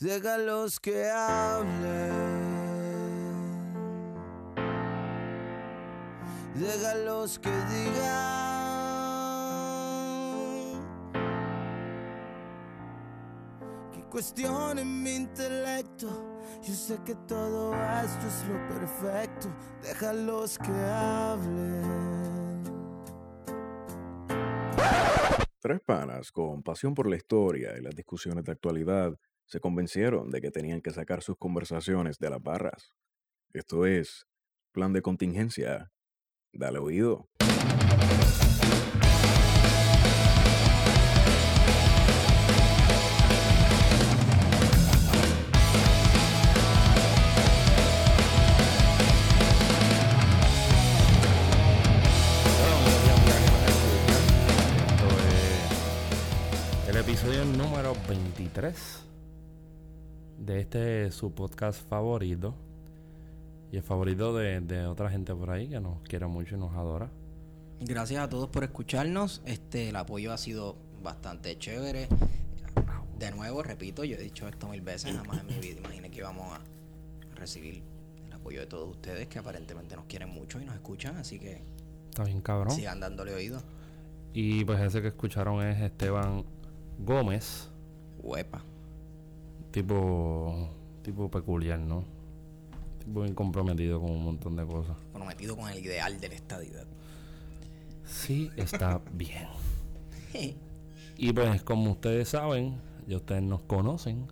Déjalos que hablen. Déjalos que digan. Que cuestionen mi intelecto. Yo sé que todo esto es lo perfecto. Déjalos que hablen. Tres panas con pasión por la historia y las discusiones de actualidad se convencieron de que tenían que sacar sus conversaciones de las barras. Esto es Plan de Contingencia. Dale oído. Esto es el episodio número 23 de este su podcast favorito y el favorito de, de otra gente por ahí que nos quiere mucho y nos adora. Gracias a todos por escucharnos. Este, el apoyo ha sido bastante chévere. De nuevo, repito, yo he dicho esto mil veces, jamás en mi vida imaginé que íbamos a recibir el apoyo de todos ustedes que aparentemente nos quieren mucho y nos escuchan, así que Está bien cabrón. sigan dándole oído. Y pues ese que escucharon es Esteban Gómez, Huepa. Tipo tipo peculiar, ¿no? Tipo bien comprometido con un montón de cosas. Comprometido con el ideal de la estadidad. Sí, está bien. Y pues como ustedes saben, ya ustedes nos conocen.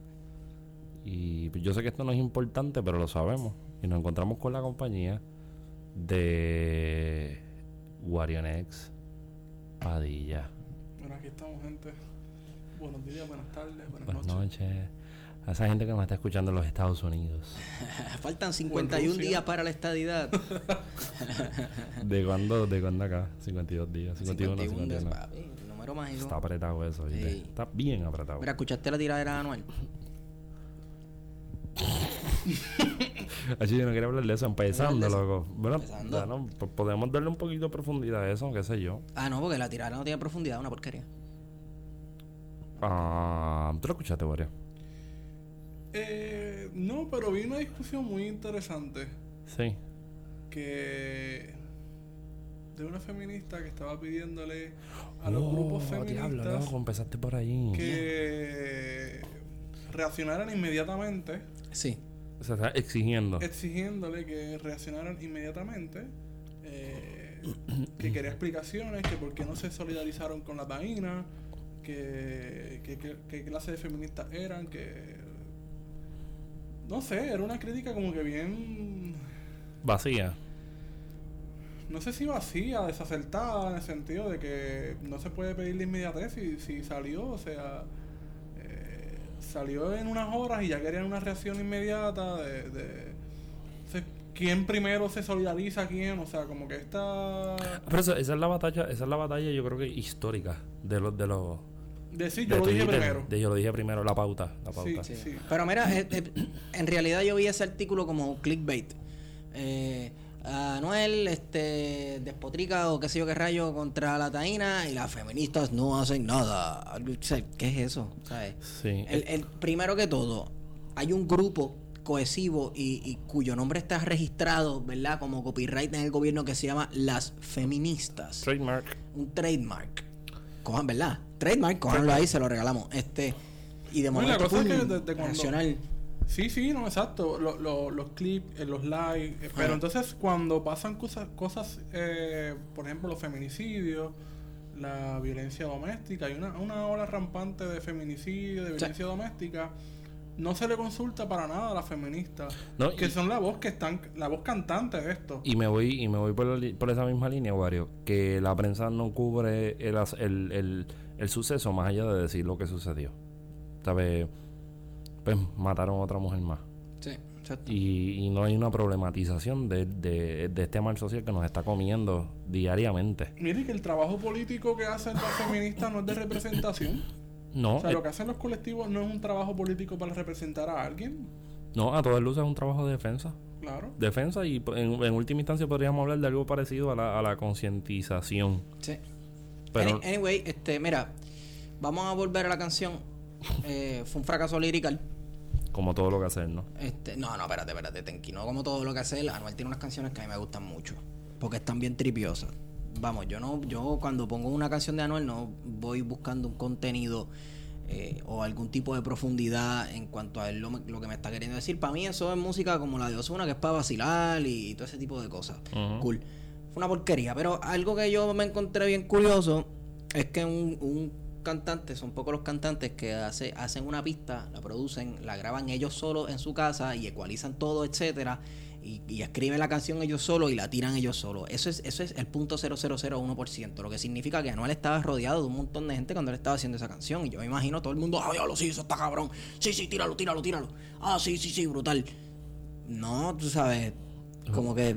Y pues, yo sé que esto no es importante, pero lo sabemos. Y nos encontramos con la compañía de Warionex Padilla. Bueno, aquí estamos, gente. Buenos días, buenas tardes, buenas, Buenas noches. noches. A esa gente que nos está escuchando en los Estados Unidos. Faltan 51 Rusia. días para la estadidad. ¿De cuándo, de cuándo acá? 52 días. 51, 51 días, 51. papi, el número mágico. Está apretado eso, ¿viste? Sí. Está bien apretado. Mira, ¿escuchaste la tiradera anual? Así yo no quería hablar de eso empezando, loco. Bueno, Empezando. podemos darle un poquito de profundidad a eso, qué sé yo. Ah, no, porque la tiradera no tiene profundidad, una porquería. Ah, ¿Tú lo escuchaste, Wario? Eh, no, pero vi una discusión muy interesante Sí. que de una feminista que estaba pidiéndole a los Oh, grupos diablo, feministas loco, empezaste por ahí. que reaccionaran inmediatamente, Sí. Se está exigiendo. exigiéndole que reaccionaran inmediatamente, eh, que quería explicaciones, que por qué no se solidarizaron con la taína, que, que- que- qué clase de feministas eran, que... No sé, era una crítica como que bien... Vacía. No sé si vacía, desacertada, en el sentido de que no se puede pedirle inmediatez si, si salió, o sea, eh, salió en unas horas y ya querían una reacción inmediata de, de quién primero se solidariza a quién, o sea, como que esta... Pero esa, esa es la batalla, esa es la batalla yo creo que histórica de los de los Decir, de yo lo dije Twitter. primero. De- yo lo dije primero, la pauta, la pauta. Sí, sí. Pero mira, eh, eh, en realidad yo vi ese artículo como clickbait. Eh, Anuel este, despotrica o qué sé yo qué rayo contra la taína y las feministas no hacen nada. ¿Qué es eso? ¿Sabes? Sí. El, el- primero que todo, hay un grupo cohesivo y, y cuyo nombre está registrado, ¿verdad? Como copyright en el gobierno que se llama Las Feministas. Trademark. un trademark. Cojan, ¿verdad? Trademark, cojanlo ahí, se lo regalamos. Este, y de momento, la cosa es que pum, desde cuando- nacional. Sí, sí, no, exacto. Lo- lo- los clips, eh, los likes. eh, pero Ajá. entonces cuando pasan cosas, cosas eh, por ejemplo, los feminicidios, la violencia doméstica, hay una, una ola rampante de feminicidio, de violencia doméstica, no se le consulta para nada a las feministas, No, que y- son la voz que están, la voz cantante de esto. Y me voy, y me voy por, la li- por esa misma línea, Wario, que la prensa no cubre el, as- el, el, el suceso más allá de decir lo que sucedió. ¿Sabes? Pues mataron a otra mujer más. Sí, exacto. Y, y no hay una problematización de, de, de este mal social que nos está comiendo diariamente. Mire que el trabajo político que hacen las feministas no es de representación. No, O sea, eh, lo que hacen los colectivos no es un trabajo político para representar a alguien. no, a todas luces es un trabajo de defensa. Claro. Defensa y en, en última instancia podríamos hablar de algo parecido a la, a la concientización. Sí. Pero Any- Anyway, este, mira, vamos a volver a la canción. Eh, fue un fracaso lirical. Como todo lo que hace él, ¿no? Este, no, no, espérate, espérate, Tenki. No como todo lo que hace él, Anuel tiene unas canciones que a mí me gustan mucho. Porque están bien tripiosas. Vamos, yo no, yo cuando pongo una canción de Anuel no voy buscando un contenido eh, o algún tipo de profundidad en cuanto a él lo, lo que me está queriendo decir. Para mí eso es música como la de Ozuna, que es para vacilar y todo ese tipo de cosas. Cool. Una porquería. Pero algo que yo me encontré bien curioso es que un, un cantante, son pocos los cantantes que hace, hacen una pista, la producen, la graban ellos solos en su casa y ecualizan todo, etcétera. Y, y escriben la canción ellos solos y la tiran ellos solos. Eso es, eso es el punto 0001%, lo que significa que Anuel estaba rodeado de un montón de gente cuando él estaba haciendo esa canción. Y yo me imagino todo el mundo, ah, diablo, sí, eso está cabrón. Sí, sí, tíralo, tíralo, tíralo. Ah, sí, sí, sí, brutal. No, tú sabes, como que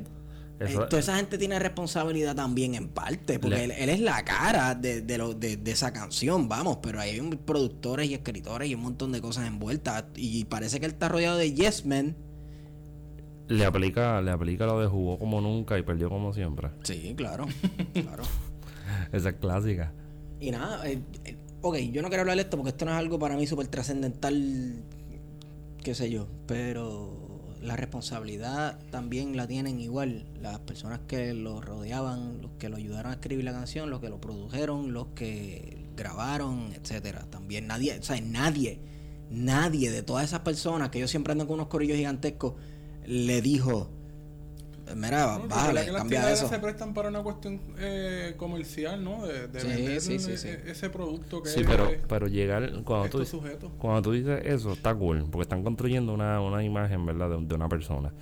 Eso- eh, toda esa gente tiene responsabilidad también en parte, porque Le- él, él es la cara de, de, lo- de- de esa canción, vamos, pero hay productores y escritores y un montón de cosas envueltas. Y parece que él está rodeado de yes men. Le aplica, le aplica lo de jugó como nunca y perdió como siempre. Sí, claro, claro. Esa es clásica. Y nada, eh, eh, ok, yo no quiero hablar de esto porque esto no es algo para mí súper trascendental, qué sé yo, pero la responsabilidad también la tienen igual las personas que lo rodeaban, los que lo ayudaron a escribir la canción, los que lo produjeron, los que grabaron, etcétera. También nadie, o sea, nadie, nadie de todas esas personas que yo siempre ando con unos corillos gigantescos le dijo, mira, No, que las cambia eso. se prestan para una cuestión eh, comercial, ¿no? De, de Sí, vender sí, sí, sí. ese producto que Sí, es pero, pero llegar cuando tú, sujetos. cuando tú dices eso, está cool, porque están construyendo una, una imagen, ¿verdad? De, de una persona.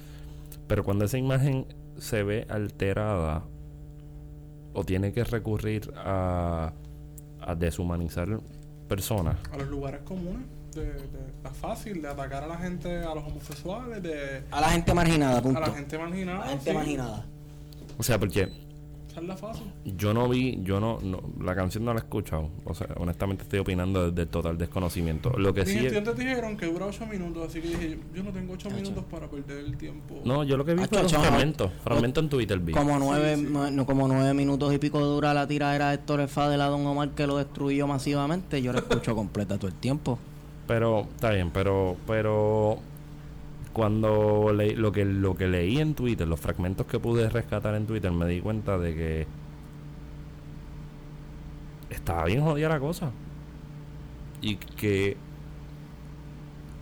Pero cuando esa imagen se ve alterada o tiene que recurrir a, a deshumanizar personas, A los lugares comunes. De, de- está fácil de atacar a la gente, a los homosexuales, de, A la gente marginada, punto. a la gente marginada. La gente sí. marginada. o sea, porque la fácil. yo no vi, yo no, no la canción no la he escuchado, o sea, honestamente estoy opinando desde el total desconocimiento. Lo que Mis sí es, estudiantes dijeron que dura 8 minutos, así que dije, yo no tengo 8 minutos para perder el tiempo. no, yo lo que vi fue los chacho, fragmentos, fragmentos en Twitter vi. Como nueve, sí. nue- no, como nueve minutos y pico dura la tiradera de Héctor Fadel de la Don Omar que lo destruyó masivamente. Yo la escucho completa todo el tiempo. Pero está bien, pero pero cuando leí lo que lo que leí en Twitter, los fragmentos que pude rescatar en Twitter, me di cuenta de que estaba bien jodida la cosa. Y que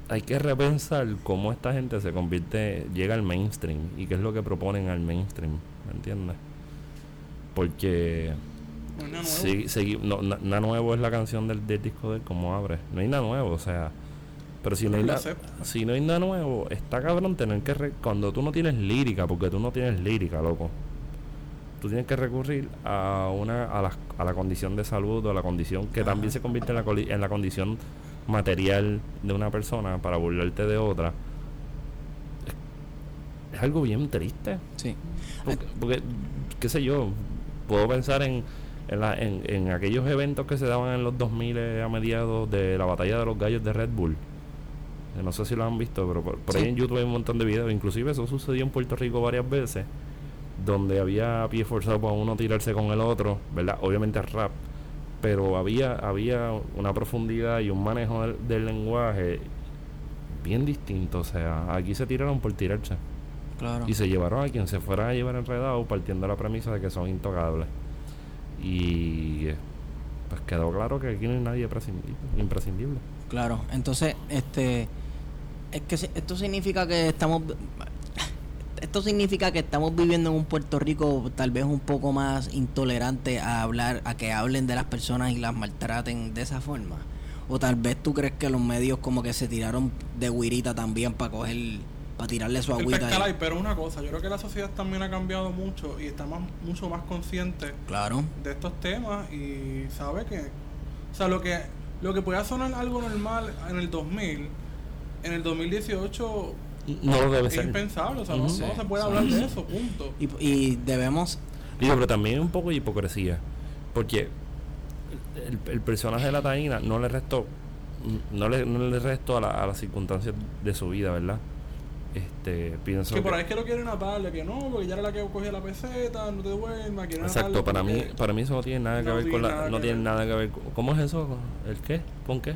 hay que repensar cómo esta gente se convierte, llega al mainstream y qué es lo que proponen al mainstream, ¿me entiendes? Porque No es nada nuevo. Sí, segui- no, na- nuevo es la canción del, del disco de él, como abre. No hay nada nuevo, o sea. Pero si no hay si no hay nada nuevo, está cabrón tener que re- cuando tú no tienes lírica, porque tú no tienes lírica, loco. Tú tienes que recurrir a una a la, a la condición de salud o a la condición que también se convierte en la, en la condición material de una persona para burlarte de otra. Es, es algo bien triste. Sí. Porque, porque, qué sé yo, puedo pensar en, en, la- en, en aquellos eventos que se daban en los 2000 a mediados de la batalla de los gallos de Red Bull. Eh, No sé si lo han visto, pero por, por ahí en YouTube hay un montón de videos. Inclusive eso sucedió en Puerto Rico varias veces, donde había pie forzado para uno tirarse con el otro, ¿verdad? Obviamente rap, pero había, había una profundidad y un manejo del, del lenguaje bien distinto. O sea, aquí se tiraron por tirarse. Claro. Y se llevaron a quien se fuera a llevar enredado partiendo de la premisa de que son intocables. Y pues quedó claro que aquí no hay nadie prescindible- imprescindible. Claro. Entonces, este. Es que esto significa que estamos. Esto significa que estamos viviendo en un Puerto Rico tal vez un poco más intolerante a hablar, a que hablen de las personas y las maltraten de esa forma. O tal vez tú crees que los medios como que se tiraron de guirita también para coger, para tirarle su agüita. ahí. pero una cosa, yo creo que la sociedad también ha cambiado mucho y está más, mucho más consciente Claro. de estos temas y sabe que, o sea, lo que, lo que pueda sonar algo normal en el 2000, en el 2018 No lo debe es ser. impensable, o sea, no, no se puede hablar de eso, punto. Y, y debemos. Digo, pero también hay un poco de hipocresía. Porque el, el personaje de la taína no le restó. No le, no le restó a, la- a las circunstancias de su vida, ¿verdad? Este, pienso que por que- ahí es que lo quieren atarle, que no, porque ya era la que cogía la peseta, no te duermas, quieren Exacto, para mí, para mí eso no tiene nada que no ver con la, no que tiene ver. nada que ver ¿cómo es eso? ¿El qué? ¿Con qué?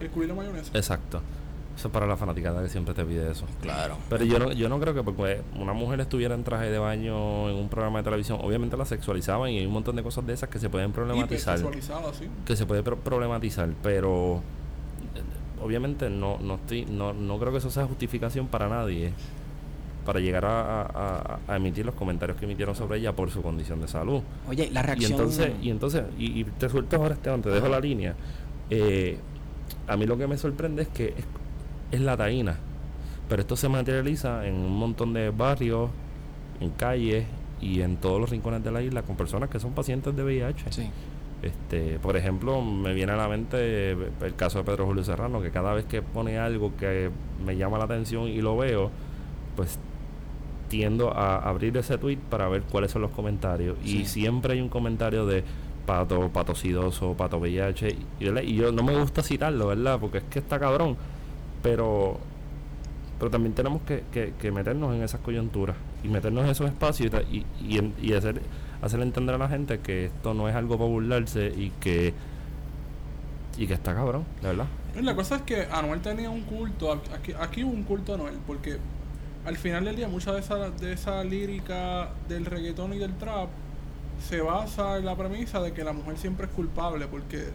El culo mayonesa. Exacto. Eso es para la fanaticada que siempre te pide eso. Claro. Pero yo no, yo no creo que porque una mujer estuviera en traje de baño en un programa de televisión, obviamente la sexualizaban y hay un montón de cosas de esas que se pueden problematizar. Sí. Que se puede pro- problematizar, pero obviamente no, no estoy, no, no creo que eso sea justificación para nadie para llegar a, a- a- a emitir los comentarios que emitieron sobre ella por su condición de salud. Oye, la Y reacción. entonces, y entonces, y, y te suelto ahora Esteban, te dejo la línea. Eh, a mí lo que me sorprende es que es, es la taína. Pero esto se materializa en un montón de barrios, en calles y en todos los rincones de la isla con personas que son pacientes de VIH. Sí. Este, por ejemplo, me viene a la mente el caso de Pedro Julio Serrano, que cada vez que pone algo que me llama la atención y lo veo, pues tiendo a abrir ese tweet para ver cuáles son los comentarios. Sí. Y siempre hay un comentario de pato, pato sidoso, pato VIH. Y, y yo no me gusta citarlo, ¿verdad? Porque es que está cabrón. Pero pero también tenemos que, que- que meternos en esas coyunturas y meternos en esos espacios y, y, y y hacer, hacer entender a la gente que esto no es algo para burlarse y que y que está cabrón, de verdad. Y La cosa es que Anuel tenía un culto, aquí, aquí hubo un culto a Anuel, porque al final del día mucha de esa, de esa lírica del reggaetón y del trap se basa en la premisa de que la mujer siempre es culpable, porque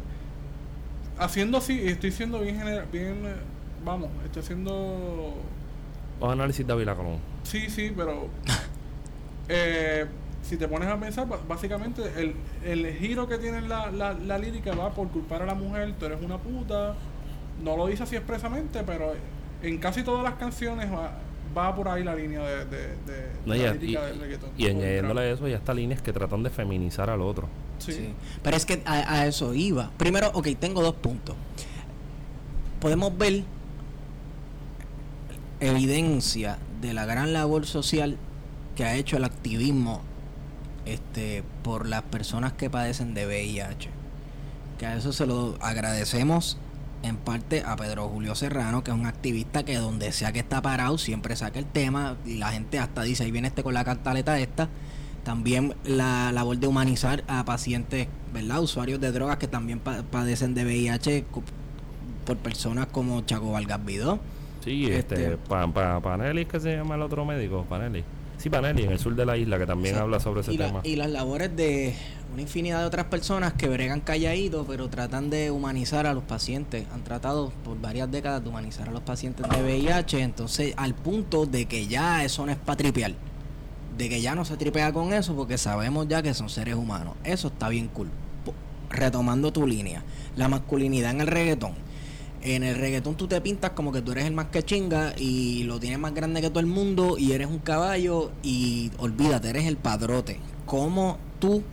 haciendo así, estoy siendo bien general, bien, vamos, estoy haciendo, a análisis de Ávila Colón. sí, sí, pero eh, si te pones a pensar, básicamente el, el giro que tiene la, la, la lírica va por culpar a la mujer, tú eres una puta, no lo dice así expresamente, pero en casi todas las canciones va, va por ahí la línea de, de, de No, la lírica y- del reggaetón. y añadiéndole a eso, ya está líneas que tratan de feminizar al otro. Sí. Sí. Pero es que a, a eso iba. Primero, ok, tengo dos puntos. Podemos ver evidencia de la gran labor social que ha hecho el activismo este por las personas que padecen de VIH. Que a eso se lo agradecemos en parte a Pedro Julio Serrano, que es un activista que donde sea que está parado siempre saca el tema y la gente hasta dice, ahí viene este con la cantaleta esta. También la labor de humanizar a pacientes, ¿verdad? Usuarios de drogas que también pa- padecen de VIH por personas como Chaco Vargas Vidó. Sí, este, Este- pa, pa- Panelis, que se llama el otro médico, Panelis. Sí, Panelis, en el sur de la isla, que también Sí. habla sobre ese y, la- tema. y las labores de una infinidad de otras personas que bregan calladitos, pero tratan de humanizar a los pacientes. Han tratado por varias décadas de humanizar a los pacientes de VIH, entonces al punto de que ya eso no es para tripear. De que ya no se tripea con eso porque sabemos ya que son seres humanos. Eso está bien cool. Retomando tu línea, la masculinidad en el reggaetón. En el reggaetón tú te pintas como que tú eres el más que chinga y lo tienes más grande que todo el mundo y eres un caballo y olvídate, eres el padrote. ¿Cómo tú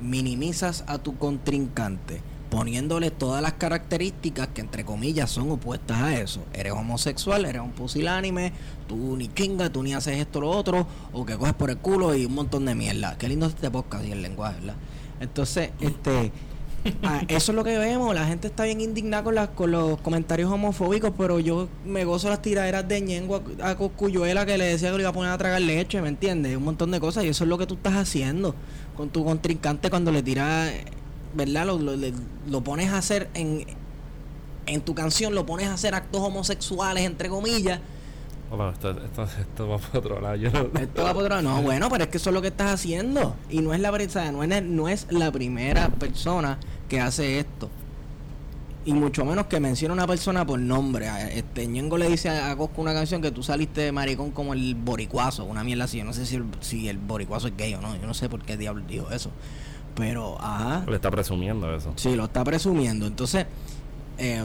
minimizas a tu contrincante? Poniéndole todas las características que entre comillas son opuestas a eso. Eres homosexual, eres un pusilánime, tú ni chinga, tú ni haces esto lo otro, o que coges por el culo y un montón de mierda. Qué lindo este podcast y el lenguaje, ¿verdad? Entonces, este... Ah, eso es lo que vemos, la gente está bien indignada con, las, con los comentarios homofóbicos, pero yo me gozo las tiraderas de Ñengo a, a Cosculluela que le decía que le iba a poner a tragar leche, ¿me entiendes? Un montón de cosas y eso es lo que tú estás haciendo con tu contrincante cuando le tiras, ¿verdad? Lo, lo, lo pones a hacer en, en tu canción, lo pones a hacer actos homosexuales, entre comillas. Esto, esto, esto va por otro lado. Yo no- Esto va por otro lado. No, bueno, pero es que eso es lo que estás haciendo. Y no es la, pri- o sea, no es, no es la primera persona que hace esto. Y mucho menos que menciona una persona por nombre. Este Ñengo le dice a a Cosco una canción que tú saliste de maricón como el boricuazo, una mierda así. Yo no sé si el, si el boricuazo es gay o no. Yo no sé por qué diablo dijo eso. Pero, ajá. Le está presumiendo eso. Sí, lo está presumiendo. Entonces, eh,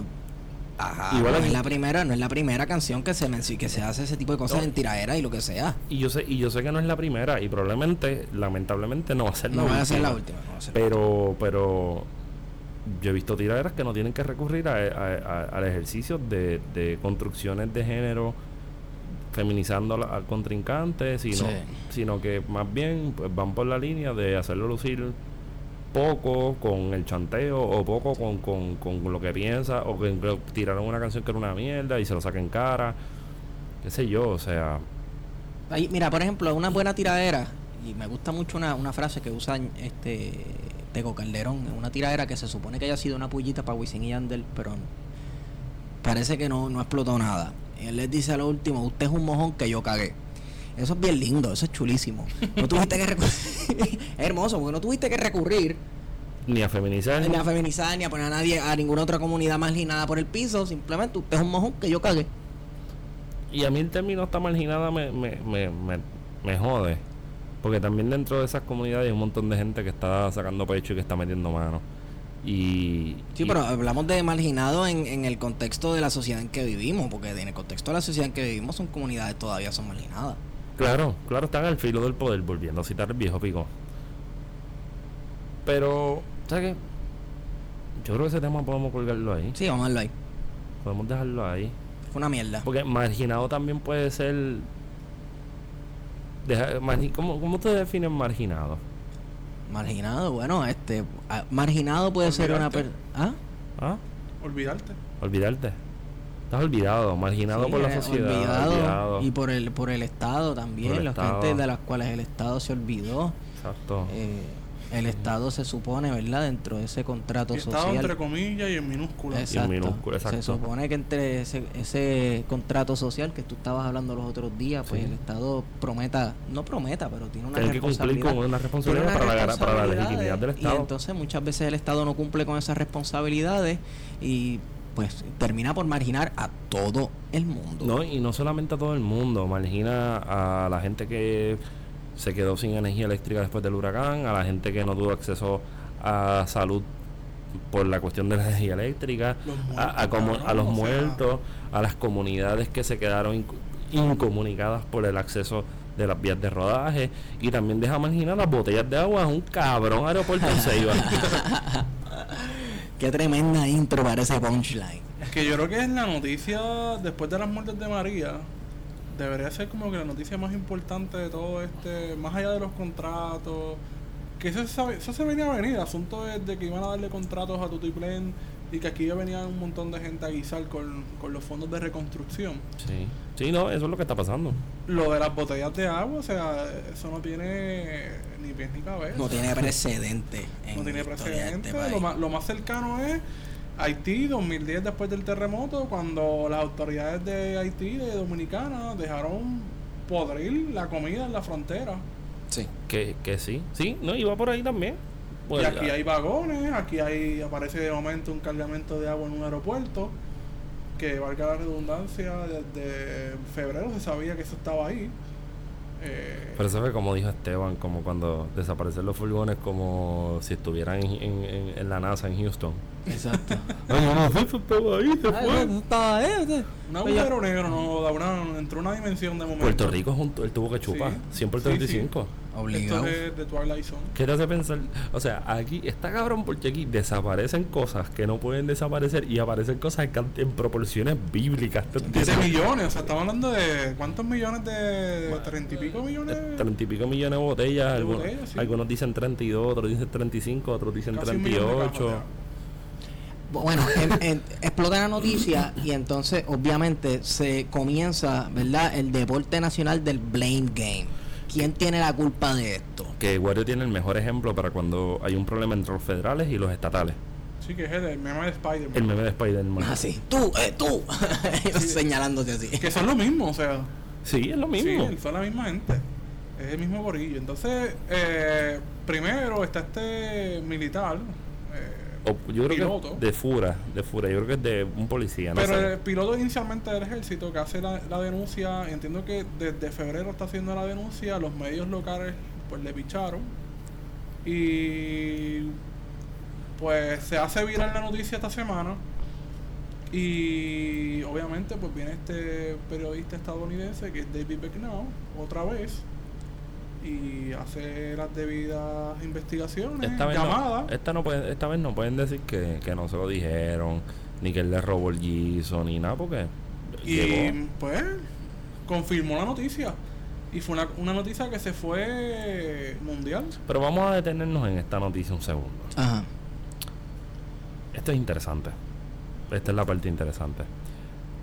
ajá, Igual no es- la primera, no es la primera canción que se que se hace ese tipo de cosas No. en tiraera y lo que sea. Y yo sé, y yo sé que no es la primera, y probablemente, lamentablemente, no va a ser No la va a ser la última. última. no va a ser la Pero, pero yo he visto tiraderas que no tienen que recurrir a- a- a- al ejercicio de, de construcciones de género feminizando al, al contrincante, sino, Sí. sino que más bien pues, van por la línea de hacerlo lucir poco con el chanteo o poco con, con, con lo que piensa o que tiraron una canción que era una mierda y se lo saquen cara, qué sé yo, o sea, Ahí, mira, por ejemplo, una buena tiradera, y me gusta mucho una, una frase que usa este Tego Calderón, una tiradera que se supone que haya sido una pullita para Wisin y Yandel, pero parece que no, no explotó nada. Y él les dice a lo último, usted es un mojón que yo cagué. Eso es bien lindo, eso es chulísimo. No tuviste que recurrir. es hermoso, porque no tuviste que recurrir Ni a feminizar. ni a feminizar, ni a poner a nadie, a ninguna otra comunidad marginada por el piso. Simplemente usted es un mojón que yo cagué. Y a mí el término está marginada me, me, me, me, me jode. Porque también dentro de esas comunidades hay un montón de gente que está sacando pecho y que está metiendo mano. Y. Sí, y- pero hablamos de marginado en, en el contexto de la sociedad en que vivimos, porque en el contexto de la sociedad en que vivimos son comunidades todavía son marginadas. Claro, claro, están al filo del poder, volviendo a citar el viejo pico. Pero, ¿sabes qué? Yo creo que ese tema podemos colgarlo ahí. Sí, vamos a verlo ahí. Podemos dejarlo ahí. Una mierda. Porque marginado también puede ser. Deja- margi- ¿cómo, ¿Cómo ustedes definen marginado? Marginado, bueno, este, marginado puede ser una persona. ¿Ah? ¿Ah? Olvidarte. Olvidarte. Estás olvidado, marginado Sí, por la eh, sociedad. olvidado, olvidado. y por el por el Estado también, Por el la Estado. gente de las cuales el Estado se olvidó. Exacto. Eh, el Estado se supone, ¿verdad? Dentro de ese contrato Y estaba social. entre comillas y en minúsculas. Exacto. minúscula, exacto. Se supone que entre ese, ese contrato social que tú estabas hablando los otros días, pues Sí. el Estado prometa, no prometa, pero tiene una Tienen que cumplir responsabilidad. con una responsabilidad para la, para la responsabilidades, legitimidad del Y Estado. entonces muchas veces el Estado no cumple con esas responsabilidades y pues termina por marginar a todo el mundo. No, y no solamente a todo el mundo, margina a la gente que se quedó sin energía eléctrica después del huracán, a la gente que no tuvo acceso a salud por la cuestión de la energía eléctrica, a, a como- a los o sea. muertos, a las comunidades que se quedaron inc- incomunicadas por el acceso de las vías de rodaje y también deja marginar las botellas de agua en un cabrón aeropuerto en Ceiba. Qué tremenda intro para ese punchline. Que yo creo que es la noticia, después de las muertes de María, debería ser como que la noticia más importante de todo este, más allá de los contratos, que eso, eso se venía a venir, el asunto es de que iban a darle contratos a Tutiplen y que aquí ya venían un montón de gente a guisar con, con los fondos de reconstrucción. sí. sí, no, eso es lo que está pasando. Lo de las botellas de agua, o sea, eso no tiene ni pies ni cabeza. No tiene precedente. en no tiene este precedente. país. lo, más, lo más cercano es Haití 2010 después del terremoto, cuando las autoridades de Haití, de Dominicana, dejaron podrir la comida en la frontera. Sí. Que, que sí, sí, no, iba por ahí también. Pues, y aquí hay vagones, aquí hay aparece de momento un cargamento de agua en un aeropuerto, que valga la redundancia, desde febrero se sabía que eso estaba ahí. Eh, Pero eso fue como dijo Esteban, como cuando desaparecen los furgones como si estuvieran en, en- la NASA en Houston. Exacto. No, no, eso estaba ahí, se fue. no, estaba ahí, un agujero negro, no, da una, entró una dimensión de momento. Puerto Rico un, el tubo que chupa, Sí. 100 por Sí, sí. 35. Obligado. Esto es de Twilight Zone. ¿Qué te hace pensar? O sea, aquí está cabrón porque aquí desaparecen cosas que no pueden desaparecer y aparecen cosas en, en proporciones bíblicas. 10 millones, o sea, estamos hablando de cuántos millones de treinta y pico millones. De 30 y pico millones de botellas, De algunos, botellas, sí. algunos dicen 32, otros dicen 35, otros dicen Casi un millón de 38. cajas, Bueno, en- en- explota la noticia y entonces obviamente se comienza, ¿verdad? El deporte nacional del blame game. ¿Quién tiene la culpa de esto? Que Wario tiene el mejor ejemplo para cuando hay un problema entre los federales y los estatales. Sí, que es el, el meme de Spider-Man. El meme de Spider-Man. Así, tú, eh, tú, Ellos señalándote así. Que son lo mismo, o sea. Sí, es lo mismo. Sí, son la misma gente. Es el mismo gorillo. Entonces, eh, primero está este militar. eh, O- yo creo que de Fura, de Fura. Yo creo que es de un policía, no pero sé. el piloto inicialmente del ejército que hace la, la denuncia, entiendo que desde febrero está haciendo la denuncia, los medios locales pues le picharon y pues se hace viral la noticia esta semana y obviamente pues viene este periodista estadounidense que es David Becknow otra vez y hace las debidas investigaciones, Esta vez, llamadas. no, esta, no pueden, esta vez no pueden decir que, que no se lo dijeron, ni que él le robó el guiso, ni nada, porque Y llegó. pues confirmó la noticia. Y fue una, una noticia que se fue mundial. Pero vamos a detenernos en esta noticia un segundo. Ajá. Esto es interesante. Esta es la parte interesante.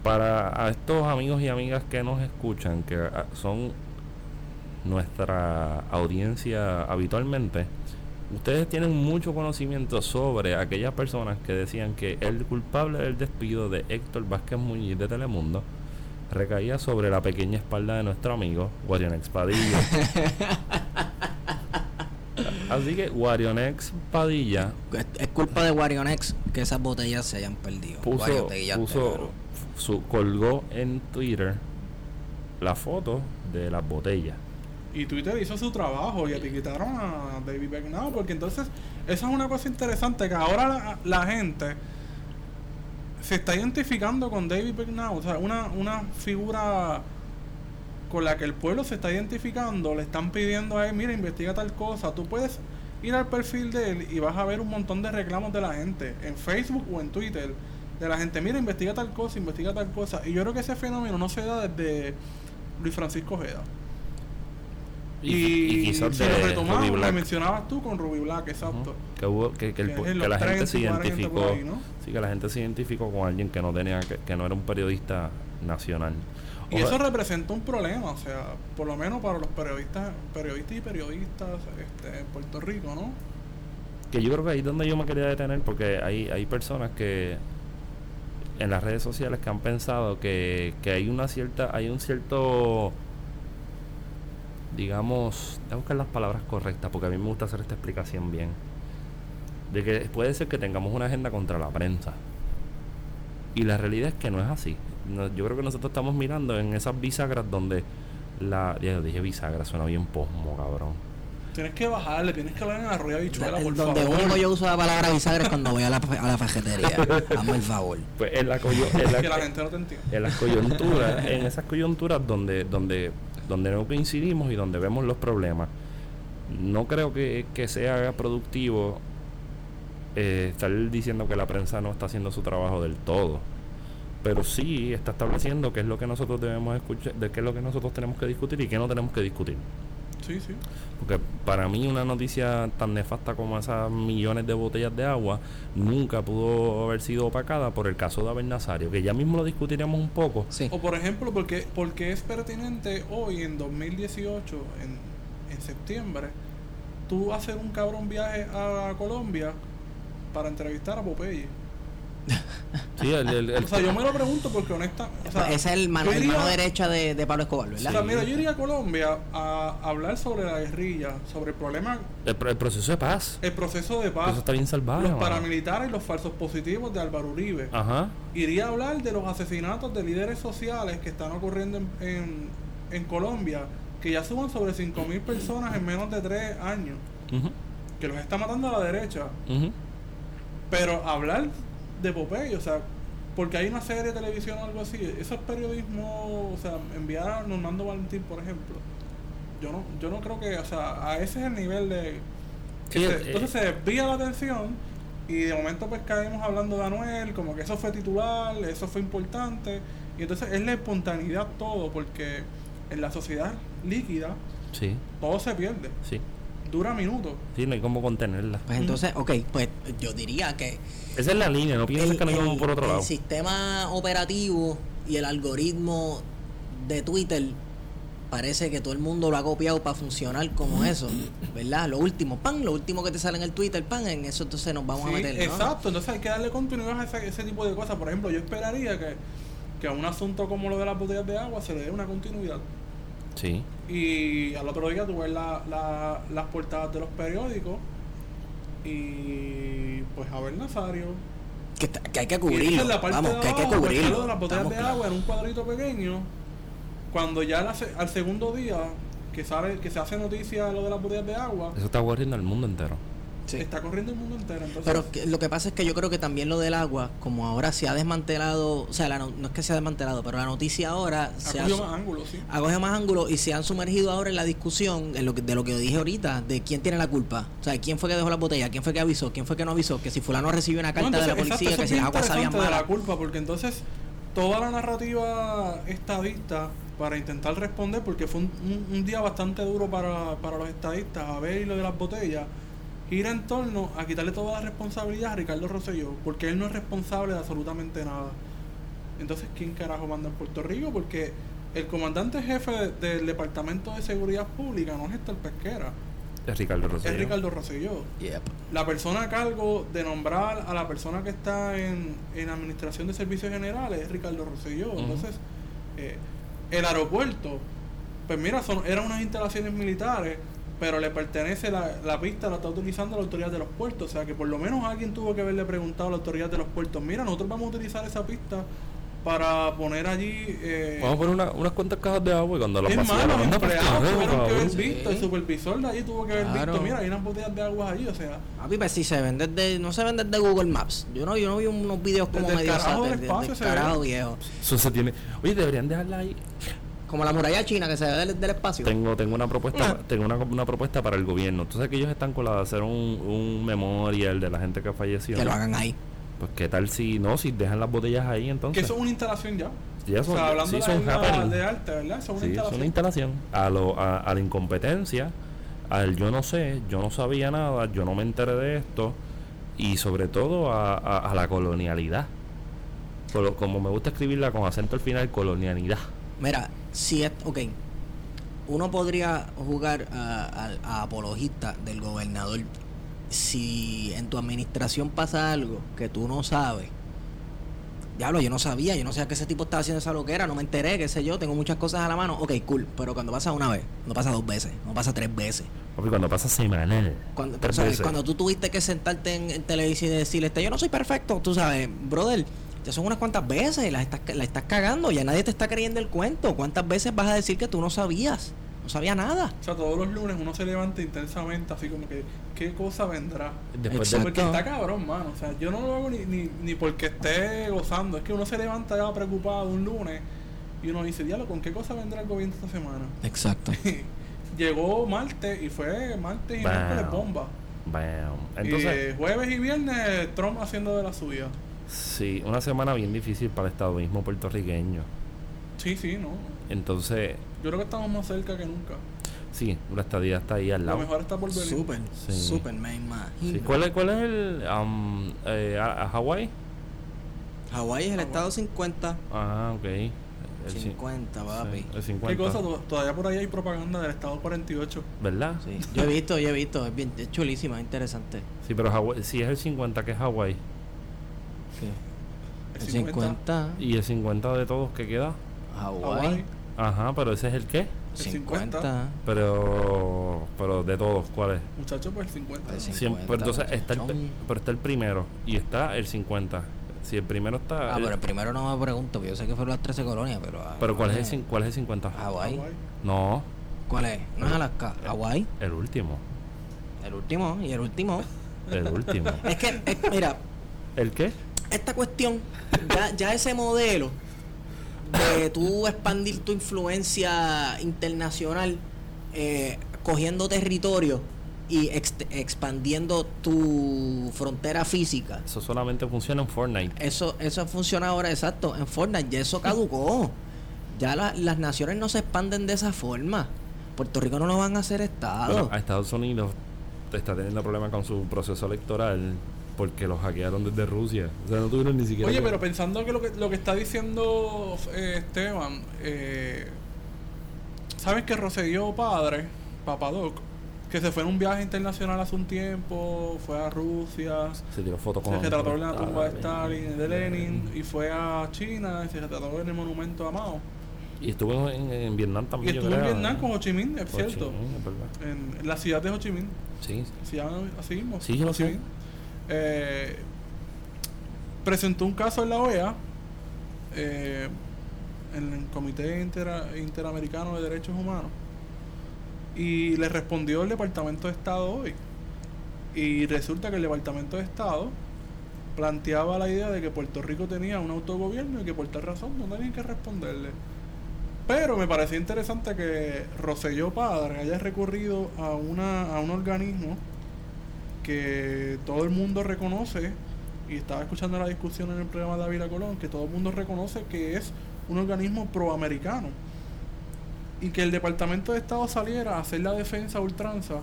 Para a estos amigos y amigas que nos escuchan, que ah, son nuestra audiencia habitualmente, Ustedes tienen mucho conocimiento sobre aquellas personas que decían que el culpable del despido de Héctor Vázquez Muñiz de Telemundo recaía sobre la pequeña espalda de nuestro amigo Guarionex Padilla. Así que Guarionex Padilla Es, es culpa de Warionex que esas botellas se hayan perdido. puso, su, colgó en Twitter la foto de las botellas. Y Twitter hizo su trabajo y etiquetaron a David Beckham porque entonces esa es una cosa interesante que ahora la, gente se está identificando con David Beckham, o sea, una, una figura con la que el pueblo se está identificando, le están pidiendo a él, mira, investiga tal cosa, tú puedes ir al perfil de él y vas a ver un montón de reclamos de la gente, en Facebook o en Twitter, de la gente, mira, investiga tal cosa, investiga tal cosa, y yo creo que ese fenómeno no se da desde Luis Francisco Ojeda. Y, Y, y quizás si de retomamos, Ruby Black. mencionabas tú con Ruby Black, exacto. Que, hubo, que, que, el Que que la gente 30 se y 40 identificó por ahí, ¿no? sí que la gente se identificó con alguien que no tenía que, que no era un periodista nacional Y eso representa un problema, o sea, por lo menos para los periodistas, periodistas y periodistas este, en Puerto Rico, ¿no? que yo creo que ahí es donde yo me quería detener porque hay, hay personas que en las redes sociales que han pensado que, que hay una cierta hay un cierto digamos voy a buscar las palabras correctas porque a mí me gusta hacer esta explicación bien de que puede ser que tengamos una agenda contra la prensa y la realidad es que no es así No, yo creo que nosotros estamos mirando en esas bisagras donde la ya dije bisagra suena bien posmo cabrón Tienes que bajarle, tienes que hablar en la rueda bichuela, El- por donde favor. único yo uso la palabra bisagra es cuando voy a la, a la fajetería. Hazme el favor. pues en la, coyo- en la- que la gente no te entiende. en las coyunturas, en esas coyunturas donde, donde, donde no coincidimos y donde vemos los problemas, no creo que, que sea productivo eh, estar diciendo que la prensa no está haciendo su trabajo del todo. Pero sí está estableciendo qué es lo que nosotros debemos escuchar, de qué es lo que nosotros tenemos que discutir y qué no tenemos que discutir. Sí, sí. Porque para mí una noticia tan nefasta como esas millones de botellas de agua nunca pudo haber sido opacada por el caso de Abel Nazario, que ya mismo lo discutiremos un poco. Sí. O por ejemplo, porque, porque es pertinente hoy, en 2018, en, en septiembre, tú hacer un cabrón viaje a Colombia para entrevistar a Popeye. Sí, el, el- el- O sea, yo me lo pregunto porque honesta... O sea, Esa es el mano, yo el iría- mano derecha de, de Pablo Escobar, O ¿verdad? sea, mira, yo iría a Colombia a hablar sobre la guerrilla, sobre el problema, el pro- el proceso de paz. el proceso de paz, Eso está bien salvaje. los mano. paramilitares y los falsos positivos de Álvaro Uribe. Ajá. Iría a hablar de los asesinatos de líderes sociales que están ocurriendo en, en, en Colombia, que ya suman sobre 5.000 personas en menos de 3 años, que los está matando a la derecha. ujú. Pero hablar de Popeye, o sea, porque hay una serie de televisión o algo así, eso es periodismo, o sea, enviar a Normando Valentín, por ejemplo. Yo no, yo no creo que, o sea, a ese es el nivel de... que Sí, se- eh, entonces se desvía la atención y de momento pues caemos hablando de Anuel, como que eso fue titular, eso fue importante, y entonces es la espontaneidad todo, porque en la sociedad líquida Sí, todo se pierde, sí. Dura minutos. Sí, no hay cómo contenerla. Pues entonces, ok, pues yo diría que Esa es la línea, no pienses el, que no el- por otro el lado. sistema operativo y el algoritmo de Twitter parece que todo el mundo lo ha copiado para funcionar como eso, ¿verdad? Lo último, pan, lo último que te sale en el Twitter, pan, en eso entonces nos vamos a meter, ¿no? Exacto, entonces hay que darle continuidad a ese, ese tipo de cosas. Por ejemplo, yo esperaría que, que a un asunto como lo de las botellas de agua se le dé una continuidad. Sí. Y al otro día tú ves la, la- las portadas de los periódicos y pues a ver Nazario. Que, está- que hay que cubrirlo, la parte vamos, de que hay que cubrirlo. lo de las botellas estamos de agua en un cuadrito pequeño. Cuando ya la al segundo día que sale que se hace noticia lo de las botellas de agua, Eso está corriendo al mundo entero. Sí. está corriendo el mundo entero. Entonces, Pero que- lo que pasa es que yo creo que también lo del agua, como ahora se ha desmantelado, o sea, la no, no es que se ha desmantelado, pero la noticia ahora se ha ha, cogido más ángulos, sí. ha más ángulo y se han sumergido ahora en la discusión en lo que- de lo que dije ahorita, de quién tiene la culpa. O sea, quién fue que dejó la botella, quién fue que avisó, quién fue que no avisó, que si fulano recibió una carta No, de la entonces, policía, exacto, que si las aguas sabían malas. la culpa, porque entonces toda la narrativa estadista para intentar responder, porque fue un, un- un día bastante duro para, para los estadistas, a ver lo de las botellas, gira en torno a quitarle toda la responsabilidad a Ricardo Rosselló, porque él no es responsable de absolutamente nada. Entonces, ¿quién carajo manda en Puerto Rico? Porque el comandante jefe de- del Departamento de Seguridad Pública no es Héctor Pesquera, Es Ricardo Rosselló. es Ricardo Rosselló. Yep. La persona a cargo de nombrar a la persona que está en, en Administración de Servicios Generales es Ricardo Rosselló. Entonces, eh, el aeropuerto, pues mira, son, eran unas instalaciones militares, pero le pertenece la, la pista, la está utilizando la autoridad de los puertos. O sea que por lo menos alguien tuvo que haberle preguntado a la autoridad de los puertos, mira, nosotros vamos a utilizar esa pista para poner allí... eh, Vamos a poner una- unas cuantas cajas de agua y cuando las vaciaron, los empleados correo, tuvieron que haber cabrón. Sí. visto, el supervisor de allí tuvo que haber Claro. visto, mira, hay unas botellas de agua allí, o sea... Papi, pues si se vende de, no se vende de Google Maps. Yo no, yo no vi unos videos como Desde el medio carajo del sat- de- espacio del se ve. carajo viejo. Eso se tiene. Oye, deberían dejarla ahí. Como la muralla china que se ve del, del espacio. Tengo, tengo una propuesta, Ah. tengo una, una propuesta para el gobierno. Tú sabes que ellos están con la de hacer un, un memorial de la gente que falleció. Que lo hagan ahí. Pues qué tal si no, si dejan las botellas ahí Que entonces. eso es una instalación ya. Ya o son, sea, hablando sí, de, son de arte, ¿verdad? Eso es una Sí, es instalación. una instalación. A, lo, a, a la incompetencia, al yo no sé, yo no sabía nada, yo no me enteré de esto, y sobre todo a, a- a la colonialidad. Colo- como me gusta escribirla con acento al final, colonialidad. Mira, si es. Ok. Uno podría jugar a, a- a apologista del gobernador si en tu administración pasa algo que tú no sabes. Diablo, yo no sabía, yo no sabía que ese tipo estaba haciendo esa loquera, no me enteré, qué sé yo, tengo muchas cosas a la mano. Ok, cool, pero cuando pasa una vez, no pasa dos veces, no pasa tres veces. Papi, cuando pasa semanal. Cuando, ¿sabes? cuando tú tuviste que sentarte en, en televisión y decirle, este, yo no soy perfecto, tú sabes, brother, ya son unas cuantas veces, la estás, la estás cagando, ya nadie te está creyendo el cuento. ¿Cuántas veces vas a decir que tú no sabías? No sabía nada. O sea, todos los lunes uno se levanta intensamente, así como que, ¿qué cosa vendrá? Después de, Porque está cabrón, mano. O sea, yo no lo hago ni, ni, ni porque esté gozando. Es que uno se levanta ya preocupado un lunes y uno dice, diablo, ¿con qué cosa vendrá el gobierno esta semana? Exacto. Llegó martes y fue martes y miércoles bomba. Bam. Entonces, y eh, jueves y viernes Trump haciendo de la suya. Sí, una semana bien difícil para el estadoísmo puertorriqueño. Sí, sí, no. Entonces, Yo creo que estamos más cerca que nunca. sí, la estadía está ahí al Lo lado. mejor está por venir. Súper, Sí. súper, me imagino. Sí, ¿Cuál, es, ¿Cuál es el. um, eh, a, a Hawái? Hawái es el estado 50. Ah, ok. El cin- 50, papi. sí, el ¿Qué 50. cosa? To- Todavía por ahí hay propaganda del Estado 48. ¿Verdad? Sí. Yo he visto, yo he visto, es bien es chulísima, es interesante. Sí, pero Hawái, si es el 50 que es Hawái. El El 50, 50, ¿Y el 50 de todos que queda? Hawái. Ajá, pero ese es el qué? El 50. Pero. Pero de todos, ¿cuál es? Muchachos, pues el 50. El Siempre, 50, pero entonces está el, pero está el primero y está el 50. Si el primero está. Ah, el- pero el primero no me pregunto, porque yo sé que fueron las 13 colonias, pero. pero ¿cuál es, el, Hawái- cin- ¿cuál es el 50? Hawái. Hawái. No, ¿Cuál es? No es Alaska. Hawái. el último. El último y el último. El último. es que, es- mira, ¿El qué? Esta cuestión, ya, ya ese modelo de tú expandir tu influencia internacional eh, cogiendo territorio y ex- expandiendo tu frontera física. Eso solamente funciona en Fortnite. Eso, eso funciona ahora, exacto, en Fortnite, ya eso caducó. Ya la- las naciones no se expanden de esa forma. Puerto Rico no lo van a hacer Estado. Bueno, a Estados Unidos está teniendo problemas con su proceso electoral porque lo hackearon desde Rusia. O sea, no tuvieron ni siquiera. Oye, que- pero pensando que lo que, lo que está diciendo eh, Esteban, eh, ¿sabes que Roselló padre, Papadoc, que se fue en un viaje internacional hace un tiempo, fue a Rusia, Se tiró fotos con. se retrató en la tumba de Stalin. Stalin, de Lenin, y fue a China y se retrató en el monumento a Mao. Y estuvo en, en Vietnam Y también. yo estuvo en Vietnam con Ho Chi Minh, es Ho Chi cierto. Minh, es verdad. En la ciudad de Ho Chi Minh. Sí, Se llama así mismo. Sí, yo lo sé. Eh, presentó un caso en la OEA, eh, en el Comité Intera- Interamericano de Derechos Humanos, y le respondió el Departamento de Estado hoy. Y resulta que el Departamento de Estado planteaba la idea de que Puerto Rico tenía un autogobierno y que por tal razón no tenían que responderle. Pero me pareció interesante que Roselló Padre haya recurrido a, una, a un organismo que todo el mundo reconoce, y estaba escuchando la discusión en el programa de Ávila Colón, que todo el mundo reconoce que es un organismo proamericano. Y que el Departamento de Estado saliera a hacer la defensa ultranza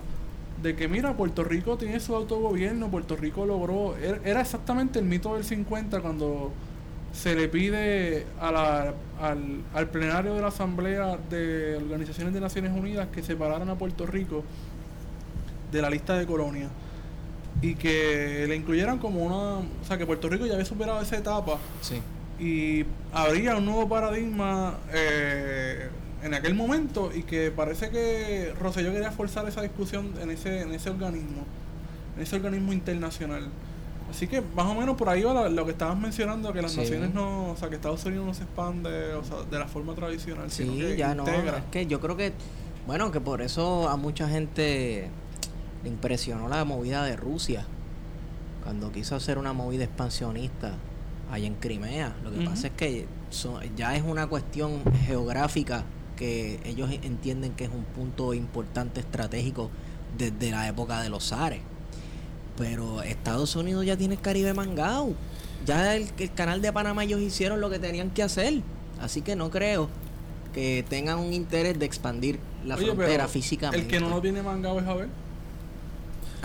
de que, mira, Puerto Rico tiene su autogobierno, Puerto Rico logró. er- Era exactamente el mito del 50 cuando se le pide al, al plenario de la Asamblea de Organizaciones de Naciones Unidas que separaran a Puerto Rico de la lista de colonias y que le incluyeran como una, o sea, que Puerto Rico ya había superado esa etapa Sí. y habría un nuevo paradigma eh, en aquel momento y que parece que Rosselló quería forzar esa discusión en ese, en ese organismo, en ese organismo internacional. Así que más o menos por ahí va lo que estabas mencionando, que las Sí. naciones no, o sea, que Estados Unidos no se expande o sea, de la forma tradicional, sino Sí, que ya no. Es que yo creo que, bueno, que por eso a mucha gente le impresionó la movida de Rusia. Cuando quiso hacer una movida expansionista allá en Crimea. Lo que pasa es que son- ya es una cuestión geográfica que ellos entienden que es un punto importante estratégico desde la época de los zares. Pero Estados Unidos ya tiene el Caribe mangado. Ya el, el canal de Panamá ellos hicieron lo que tenían que hacer. Así que no creo que tengan un interés de expandir la Oye, frontera físicamente. El que no lo tiene mangado es Abel.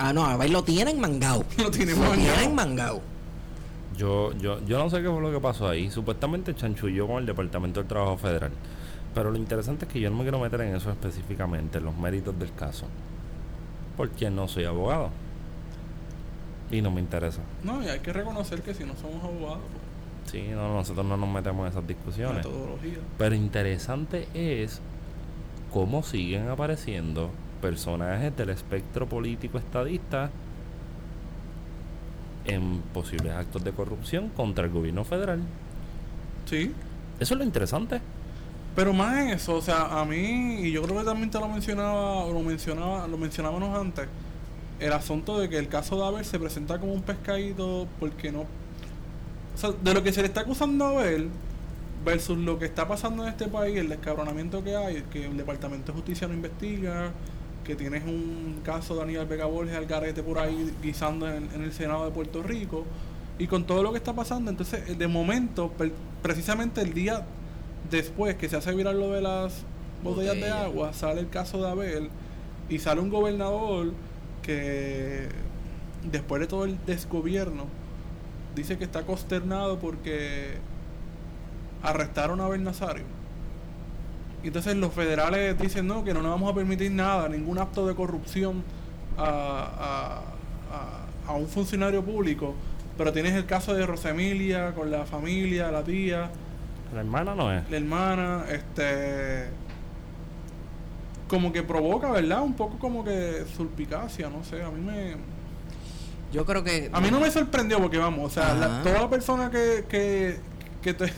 Ah, no, a ver, lo tienen mangado. Lo tiene Lo mangado. tienen mangado. Yo, yo, yo no sé qué fue lo que pasó ahí. Supuestamente chanchulló con el Departamento del Trabajo Federal. Pero lo interesante es que yo no me quiero meter en eso específicamente, en los méritos del caso. Porque no soy abogado. Y no me interesa. No, y hay que reconocer que si no somos abogados, pues, Sí, no, nosotros no nos metemos en esas discusiones. metodología. Pero interesante es cómo siguen apareciendo personajes del espectro político estadista en posibles actos de corrupción contra el gobierno federal. Sí. Eso es lo interesante. Pero más eso, o sea, a mí, y yo creo que también te lo mencionaba, lo mencionaba, lo mencionábamos antes, el asunto de que el caso de Abel se presenta como un pescadito porque no. O sea, de lo que se le está acusando a Abel versus lo que está pasando en este país, el descabronamiento que hay, que el Departamento de Justicia no investiga, que tienes un caso de Aníbal Vega Borges al garete por ahí guisando en, en el Senado de Puerto Rico, y con todo lo que está pasando, entonces eh, de momento, precisamente el día después que se hace viral lo de las botellas de agua, sale el caso de Abel y sale un gobernador que después de todo el desgobierno dice que está consternado porque arrestaron a Abel Nazario. Y entonces los federales dicen no, que no nos vamos a permitir nada, ningún acto de corrupción a, a- a- a un funcionario público. Pero tienes el caso de Rosemilia con la familia, la tía, La hermana no es. la hermana, este como que provoca, ¿verdad? Un poco como que sulpicacia, no sé, a mí me Yo creo que. a mí no me sorprendió porque vamos, o sea, la- toda persona que que que, te-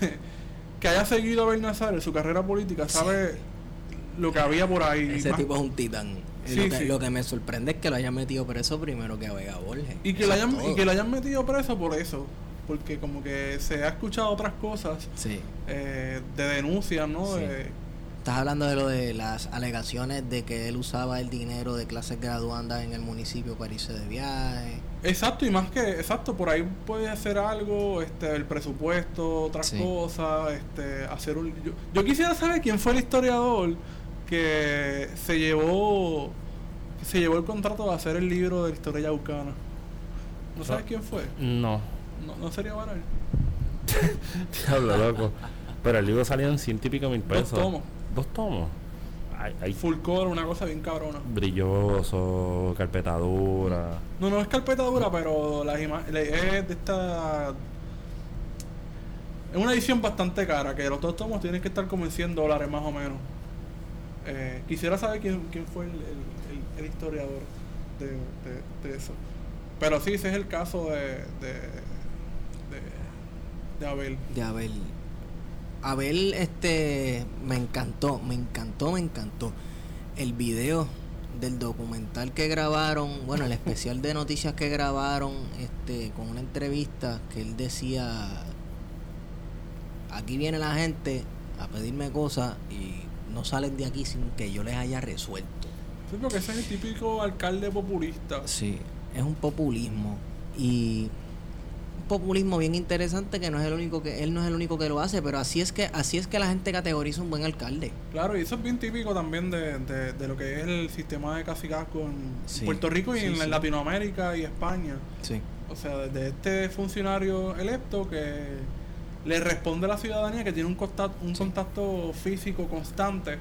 que haya seguido a Abel Nazario en su carrera política sabe lo que había por ahí. Ese más- tipo es un titán. Sí, lo, que, sí. lo que me sorprende es que lo hayan metido preso primero que a Vega Borges. y que lo hayan y que lo hayan metido preso por eso, porque como que se ha escuchado otras cosas Sí. eh, de denuncias, ¿no? De- Estás hablando de lo de las alegaciones de que él usaba el dinero de clases graduandas en el municipio para irse de viaje. Exacto, y más que, exacto, por ahí puedes hacer algo, este, el presupuesto, otras Sí. cosas, este, hacer un... Yo, yo quisiera saber quién fue el historiador que se llevó, que se llevó el contrato de hacer el libro de la historia yaucana. ¿No sabes quién fue? No. No, no sería Baral. Diablo, loco. Pero el libro salía en ciento y pico mil Dos pesos. tomos. Dos tomos. Ay, ay, Full color, una cosa bien cabrona. brilloso, carpetadura. No, no es carpeta dura, pero las es de esta... Es una edición bastante cara, que los dos tomos tienen que estar como en 100 dólares más o menos. Eh, quisiera saber quién, quién fue el, el- el- el historiador de, de- de eso. Pero sí, ese es el caso de, de, de, de Abel. de Abel. Abel, este, me encantó, me encantó, me encantó. El video del documental que grabaron, bueno, el especial de noticias que grabaron, este, con una entrevista que él decía, aquí viene la gente a pedirme cosas y no salen de aquí sin que yo les haya resuelto. Sí, porque ese es el típico alcalde populista. Sí, es un populismo y populismo bien interesante que no es el único que él no es el único que lo hace, pero así es que así es que la gente categoriza un buen alcalde. Claro, y eso es bien típico también de, de, de lo que es el sistema de cacicazgo en Sí, Puerto Rico y sí, en sí. Latinoamérica y España. Sí. O sea, de este funcionario electo que le responde a la ciudadanía que tiene un contacto, un contacto físico constante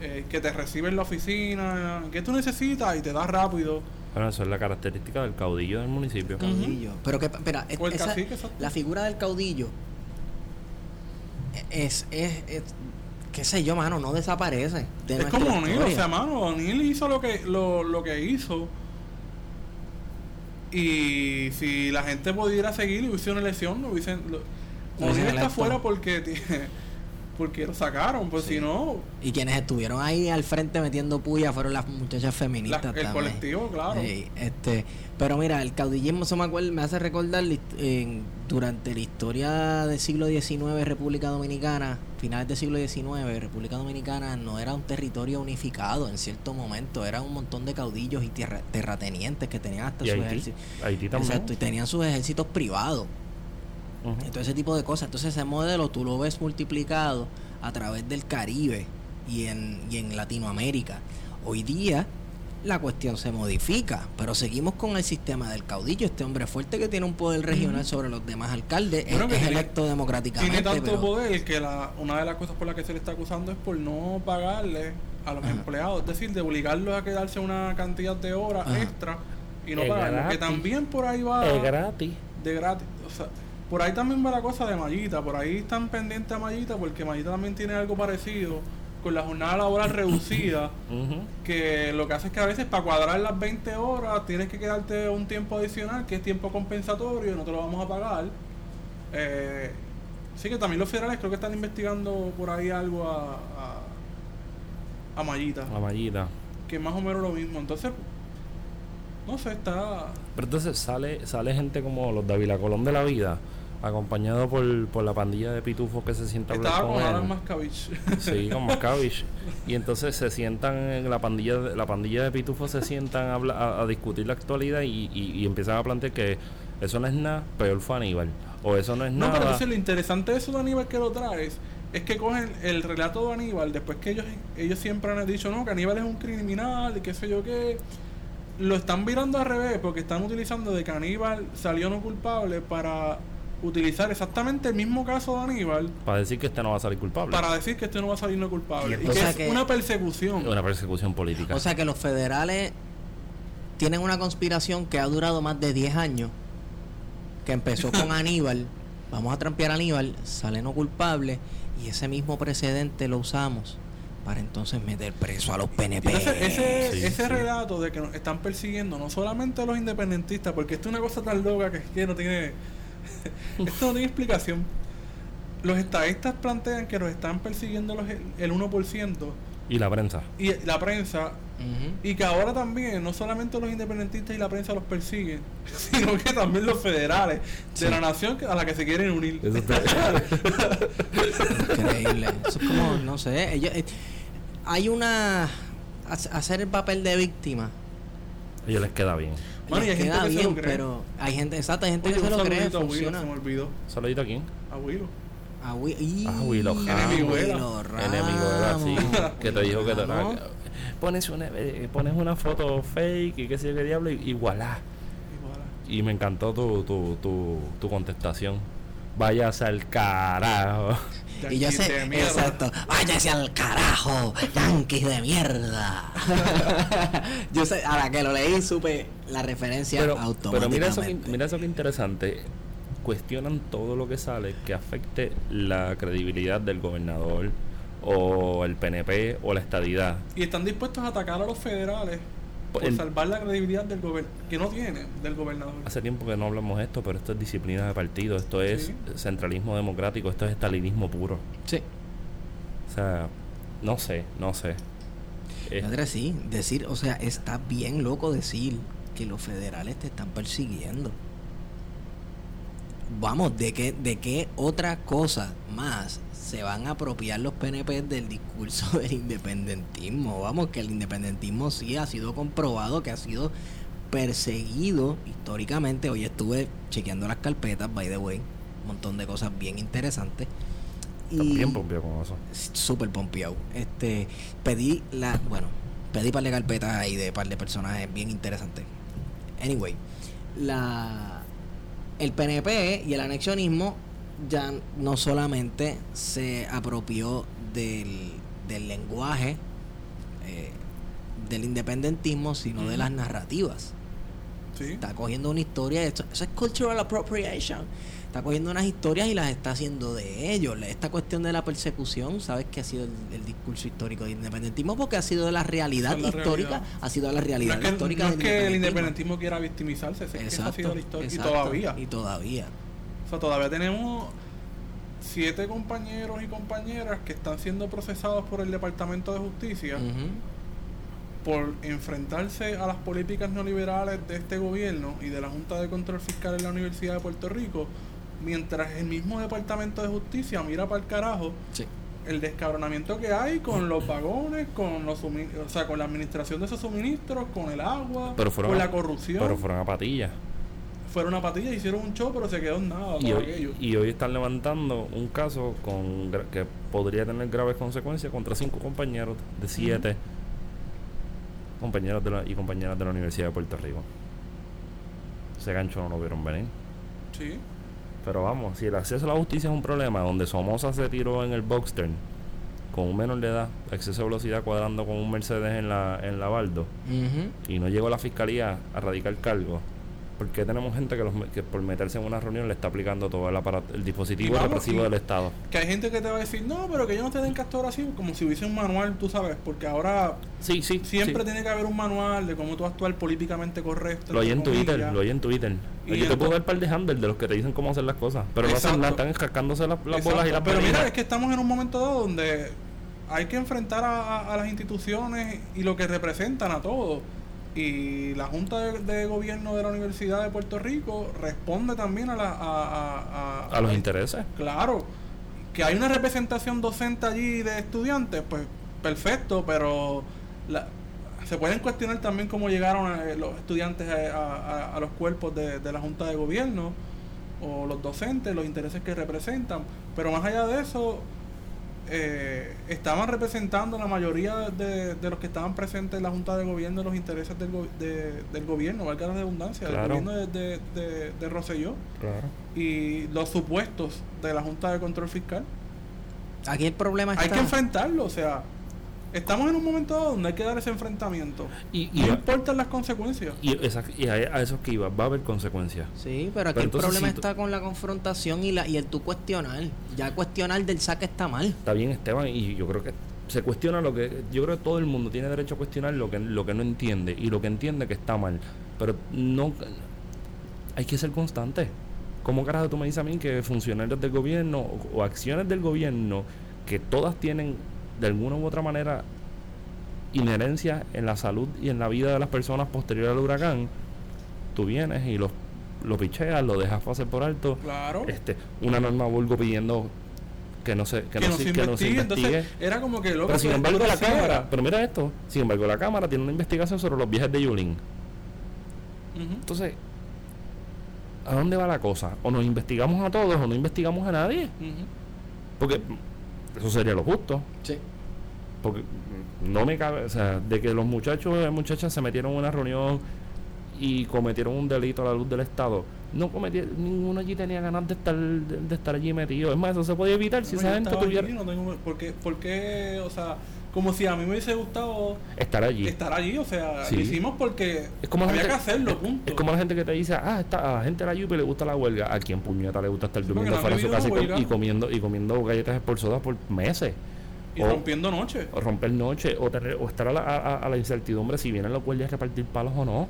eh, que te recibe en la oficina, ¿qué tú necesitas? Y te da rápido. Bueno, eso es la característica del caudillo del municipio. Caudillo. Pero que, espera, el esa- cacique, la figura del caudillo es, es, es- qué sé yo, mano, no desaparece. De es como O'Neill, o sea, mano, O'Neill hizo lo que, lo, lo que hizo. Y si la gente pudiera seguir y hubiese una elección, no hubiesen. O'Neill está fuera porque tiene- porque lo sacaron, pues Sí. si no, Y quienes estuvieron ahí al frente metiendo puya fueron las muchachas la- feministas el también. colectivo, claro. Sí, este, pero mira, el caudillismo se me, acuerda, me hace recordar durante la historia del siglo XIX República Dominicana, finales del siglo XIX, República Dominicana no era un territorio unificado en cierto momento, era un montón de caudillos y tierra- terratenientes que tenían hasta Y sus Haití. ejércitos. Haití también. Exacto, y tenían sus ejércitos privados. Todo ese tipo de cosas. Entonces ese modelo tú lo ves multiplicado a través del Caribe y en, y en Latinoamérica. Hoy día la cuestión se modifica, pero seguimos con el sistema del caudillo, este hombre fuerte que tiene un poder regional sobre los demás alcaldes, Bueno, es, que es tiene- electo democráticamente. Tiene tanto pero- poder que la, una de las cosas por las que se le está acusando es por no pagarle a los Ajá. empleados, es decir, de obligarlos a quedarse una cantidad de horas Ajá. extra y no pagarlo. Que también por ahí va Es gratis. de gratis. O sea, por ahí también va la cosa de Mallita. Por ahí están pendientes a Mallita porque Mallita también tiene algo parecido con la jornada laboral reducida. Ujú. Que lo que hace es que a veces para cuadrar las 20 horas tienes que quedarte un tiempo adicional, que es tiempo compensatorio, y no te lo vamos a pagar. Eh, sí que también los federales creo que están investigando por ahí algo a, a, a Mallita, La mallita. que es más o menos lo mismo. Entonces, no sé, está... Pero entonces sale, sale gente como los Davila Colón de la vida, acompañado por, por la pandilla de pitufos que se sienta Estaba con con él. Alan Mascavich. Sí, con Maccabish. Y entonces se sientan en la pandilla, de- la pandilla de pitufos se sientan a, a, a discutir la actualidad y, y, y empiezan a plantear que eso no es nada, peor fue Aníbal. O eso no es No, pero nada. entonces lo interesante de eso de Aníbal que lo traes es que cogen el relato de Aníbal, después que ellos, ellos siempre han dicho, no, que Aníbal es un criminal y qué sé yo qué, lo están virando al revés porque están utilizando de que Aníbal salió no culpable para utilizar exactamente el mismo caso de Aníbal Para decir que este no va a salir culpable. para decir que este no va a salir no culpable. Y Y, que es que- una persecución. Una persecución política. O sea que los federales tienen una conspiración que ha durado más de 10 años, que empezó con Aníbal, vamos a trampear a Aníbal, sale no culpable, y ese mismo precedente lo usamos para entonces meter preso a los PNP. Entonces, ese, Sí, ese sí. relato de que nos están persiguiendo no solamente a los independentistas, porque esto es una cosa tan loca que es que no tiene. esto no tiene explicación. Los estadistas plantean que nos están persiguiendo los, el 1% y la prensa. y la prensa, y que ahora también no solamente los independentistas y la prensa los persiguen, sino que también los federales Sí. de la nación a la que se quieren unir. Eso está- Increíble. Eso es como, no sé, ellos, eh, hay una... hac- Hacer el papel de víctima. A ellos les queda bien. Bueno, y les hay gente queda que se bien, lo cree. pero hay gente, exacto, hay gente Oye, que se lo cree, saludito a Willow, funciona. se me olvidó. ¿Saludito a quién? A Willow. A. Ah, Willow. Enemiguela. Willow Enemigo era así. Que te dijo que te Ramos. pones una, eh, pones una foto fake y qué sé yo qué diablo y, y voilà. Igual. Y me encantó tu, tu, tu, tu contestación. Váyase al carajo. Y yo sé, de mierda. exacto, váyase al carajo, yankees de mierda. yo sé, a la que lo leí supe la referencia Pero, automáticamente. pero mira, eso que, mira eso que interesante. Cuestionan todo lo que sale que afecte la credibilidad del gobernador o el PNP o la estadidad. Y están dispuestos a atacar a los federales por salvar la credibilidad del gobierno, que no tiene, del gobernador. Hace tiempo que no hablamos de esto, pero esto es disciplina de partido, esto es Sí. centralismo democrático, esto es estalinismo puro. Sí, O sea, no sé, no sé. Padre, sí, decir, o sea, está bien loco decir que los federales te están persiguiendo. Vamos, ¿de qué, ¿de qué otra cosa más se van a apropiar los PNP del discurso del independentismo? Vamos, que el independentismo sí ha sido comprobado que ha sido perseguido históricamente. Hoy estuve chequeando las carpetas, by the way, un montón de cosas bien interesantes. está bien pompeado con eso. súper pompeado. Este, pedí la, bueno, pedí par de carpetas ahí de par de personajes bien interesantes. Anyway, la el PNP y el anexionismo ya no solamente se apropió del, del lenguaje eh, del independentismo, sino de las narrativas. Sí. Está cogiendo una historia, esto- eso es cultural appropriation. Está cogiendo unas historias y las está haciendo de ellos. Esta cuestión de la persecución, ¿sabes que ha sido el, el discurso histórico del independentismo? Porque ha sido de la realidad la histórica, realidad. ha sido de la No realidad es que, histórica no es que el independentismo quiera victimizarse, es que ha sido la historia. Y todavía. Y todavía. O sea, todavía tenemos siete compañeros y compañeras que están siendo procesados por el Departamento de Justicia por enfrentarse a las políticas neoliberales de este gobierno y de la Junta de Control Fiscal en la Universidad de Puerto Rico, mientras el mismo Departamento de Justicia mira para el carajo Sí. el descabronamiento que hay con los vagones, con los o sea, con la administración de esos suministros, con el agua, Pero con a- la corrupción. Pero fueron a patillas. Fueron a patilla, hicieron un show, pero se quedó en nada. Y hoy, y hoy están levantando un caso con que podría tener graves consecuencias contra cinco compañeros de siete compañeros de la- y compañeras de la Universidad de Puerto Rico. Ese gancho no lo vieron venir. Sí. Pero vamos, si el acceso a la justicia es un problema, donde Somoza se tiró en el Boxstern con un menor de edad, exceso de velocidad cuadrando con un Mercedes en la, en la Baldo, y no llegó la fiscalía a radicar cargo, ¿por qué tenemos gente que, los, que por meterse en una reunión le está aplicando todo el, aparato, el dispositivo vamos, represivo y- del Estado? Que hay gente que te va a decir, no, pero que yo no te den castor así, como si hubiese un manual, tú sabes, porque ahora Sí, sí. siempre sí. tiene que haber un manual de cómo tú actuar políticamente correcto. Lo oí en Twitter, lo oí en Twitter. Y yo te puedo dar par de handles de los que te dicen cómo hacer las cosas, pero no hacen nada, están escascándose las, las bolas y las Pero mira, es que estamos en un momento dado donde hay que enfrentar a, a- a las instituciones y lo que representan a todos. Y la Junta de, de Gobierno de la Universidad de Puerto Rico responde también a, la, a, a- a- a los intereses. Claro, que hay una representación docente allí de estudiantes, pues perfecto, pero la- se pueden cuestionar también cómo llegaron eh, los estudiantes a, a- a los cuerpos de, de la Junta de Gobierno o los docentes, los intereses que representan, pero más allá de eso, eh, estaban representando la mayoría de, de los que estaban presentes en la Junta de Gobierno los intereses del, go- de- del gobierno, valga la redundancia, Claro. del gobierno de, de, de, de Rosselló Claro. y los supuestos de la Junta de Control Fiscal. Aquí el problema está. Hay que enfrentarlo, o sea, estamos en un momento donde hay que dar ese enfrentamiento. Y, y, No importan las consecuencias. y, esa- y a, a eso es que iba, va a haber consecuencias. Sí, pero aquí Pero el problema si está con la confrontación y la y el tú cuestionar. Ya cuestionar del saque está mal. Está bien, Esteban, y yo creo que se cuestiona lo que. Yo creo que todo el mundo tiene derecho a cuestionar lo que, lo que no entiende y lo que entiende que está mal. Pero no. Hay que ser constante. ¿Cómo carajo tú me dices a mí que funcionarios del gobierno o, o acciones del gobierno que todas tienen de alguna u otra manera inherencia en la salud y en la vida de las personas posterior al huracán, tú vienes y los lo picheas, lo dejas pasar por alto. Claro. Este, una norma vulgo pidiendo que no se, que que, no se, que no se investigue. Entonces, era como que loco. pero sin embargo la cámara, pero mira esto, sin embargo la cámara tiene una investigación sobre los viajes de Yulín. Entonces, ¿a dónde va la cosa? O nos investigamos a todos o no investigamos a nadie. Porque eso sería lo justo. Sí. Porque no me cabe, o sea, de que los muchachos y muchachas se metieron en una reunión y cometieron un delito a la luz del Estado. No cometieron, ninguno allí tenía ganas de estar, de, de estar allí metido. Es más, eso se podía evitar si No, esa gente tuviera no tengo- ¿por, qué, por qué, o sea, como si a mí me hubiese gustado estar allí. estar allí, o sea, Sí. lo hicimos porque Es como la había gente- que hacerlo, punto. Es como la gente que te dice, ah, está, a la gente de la Yupi le gusta la huelga. ¿A quién puñeta le gusta estar Sí, durmiendo porque no fuera de su casa y, com- comiendo y comiendo galletas expulsadas por meses? Y o- rompiendo noche. O romper noche, o, tener, o estar a la, a- a la incertidumbre si vienen los guardias a repartir palos o no.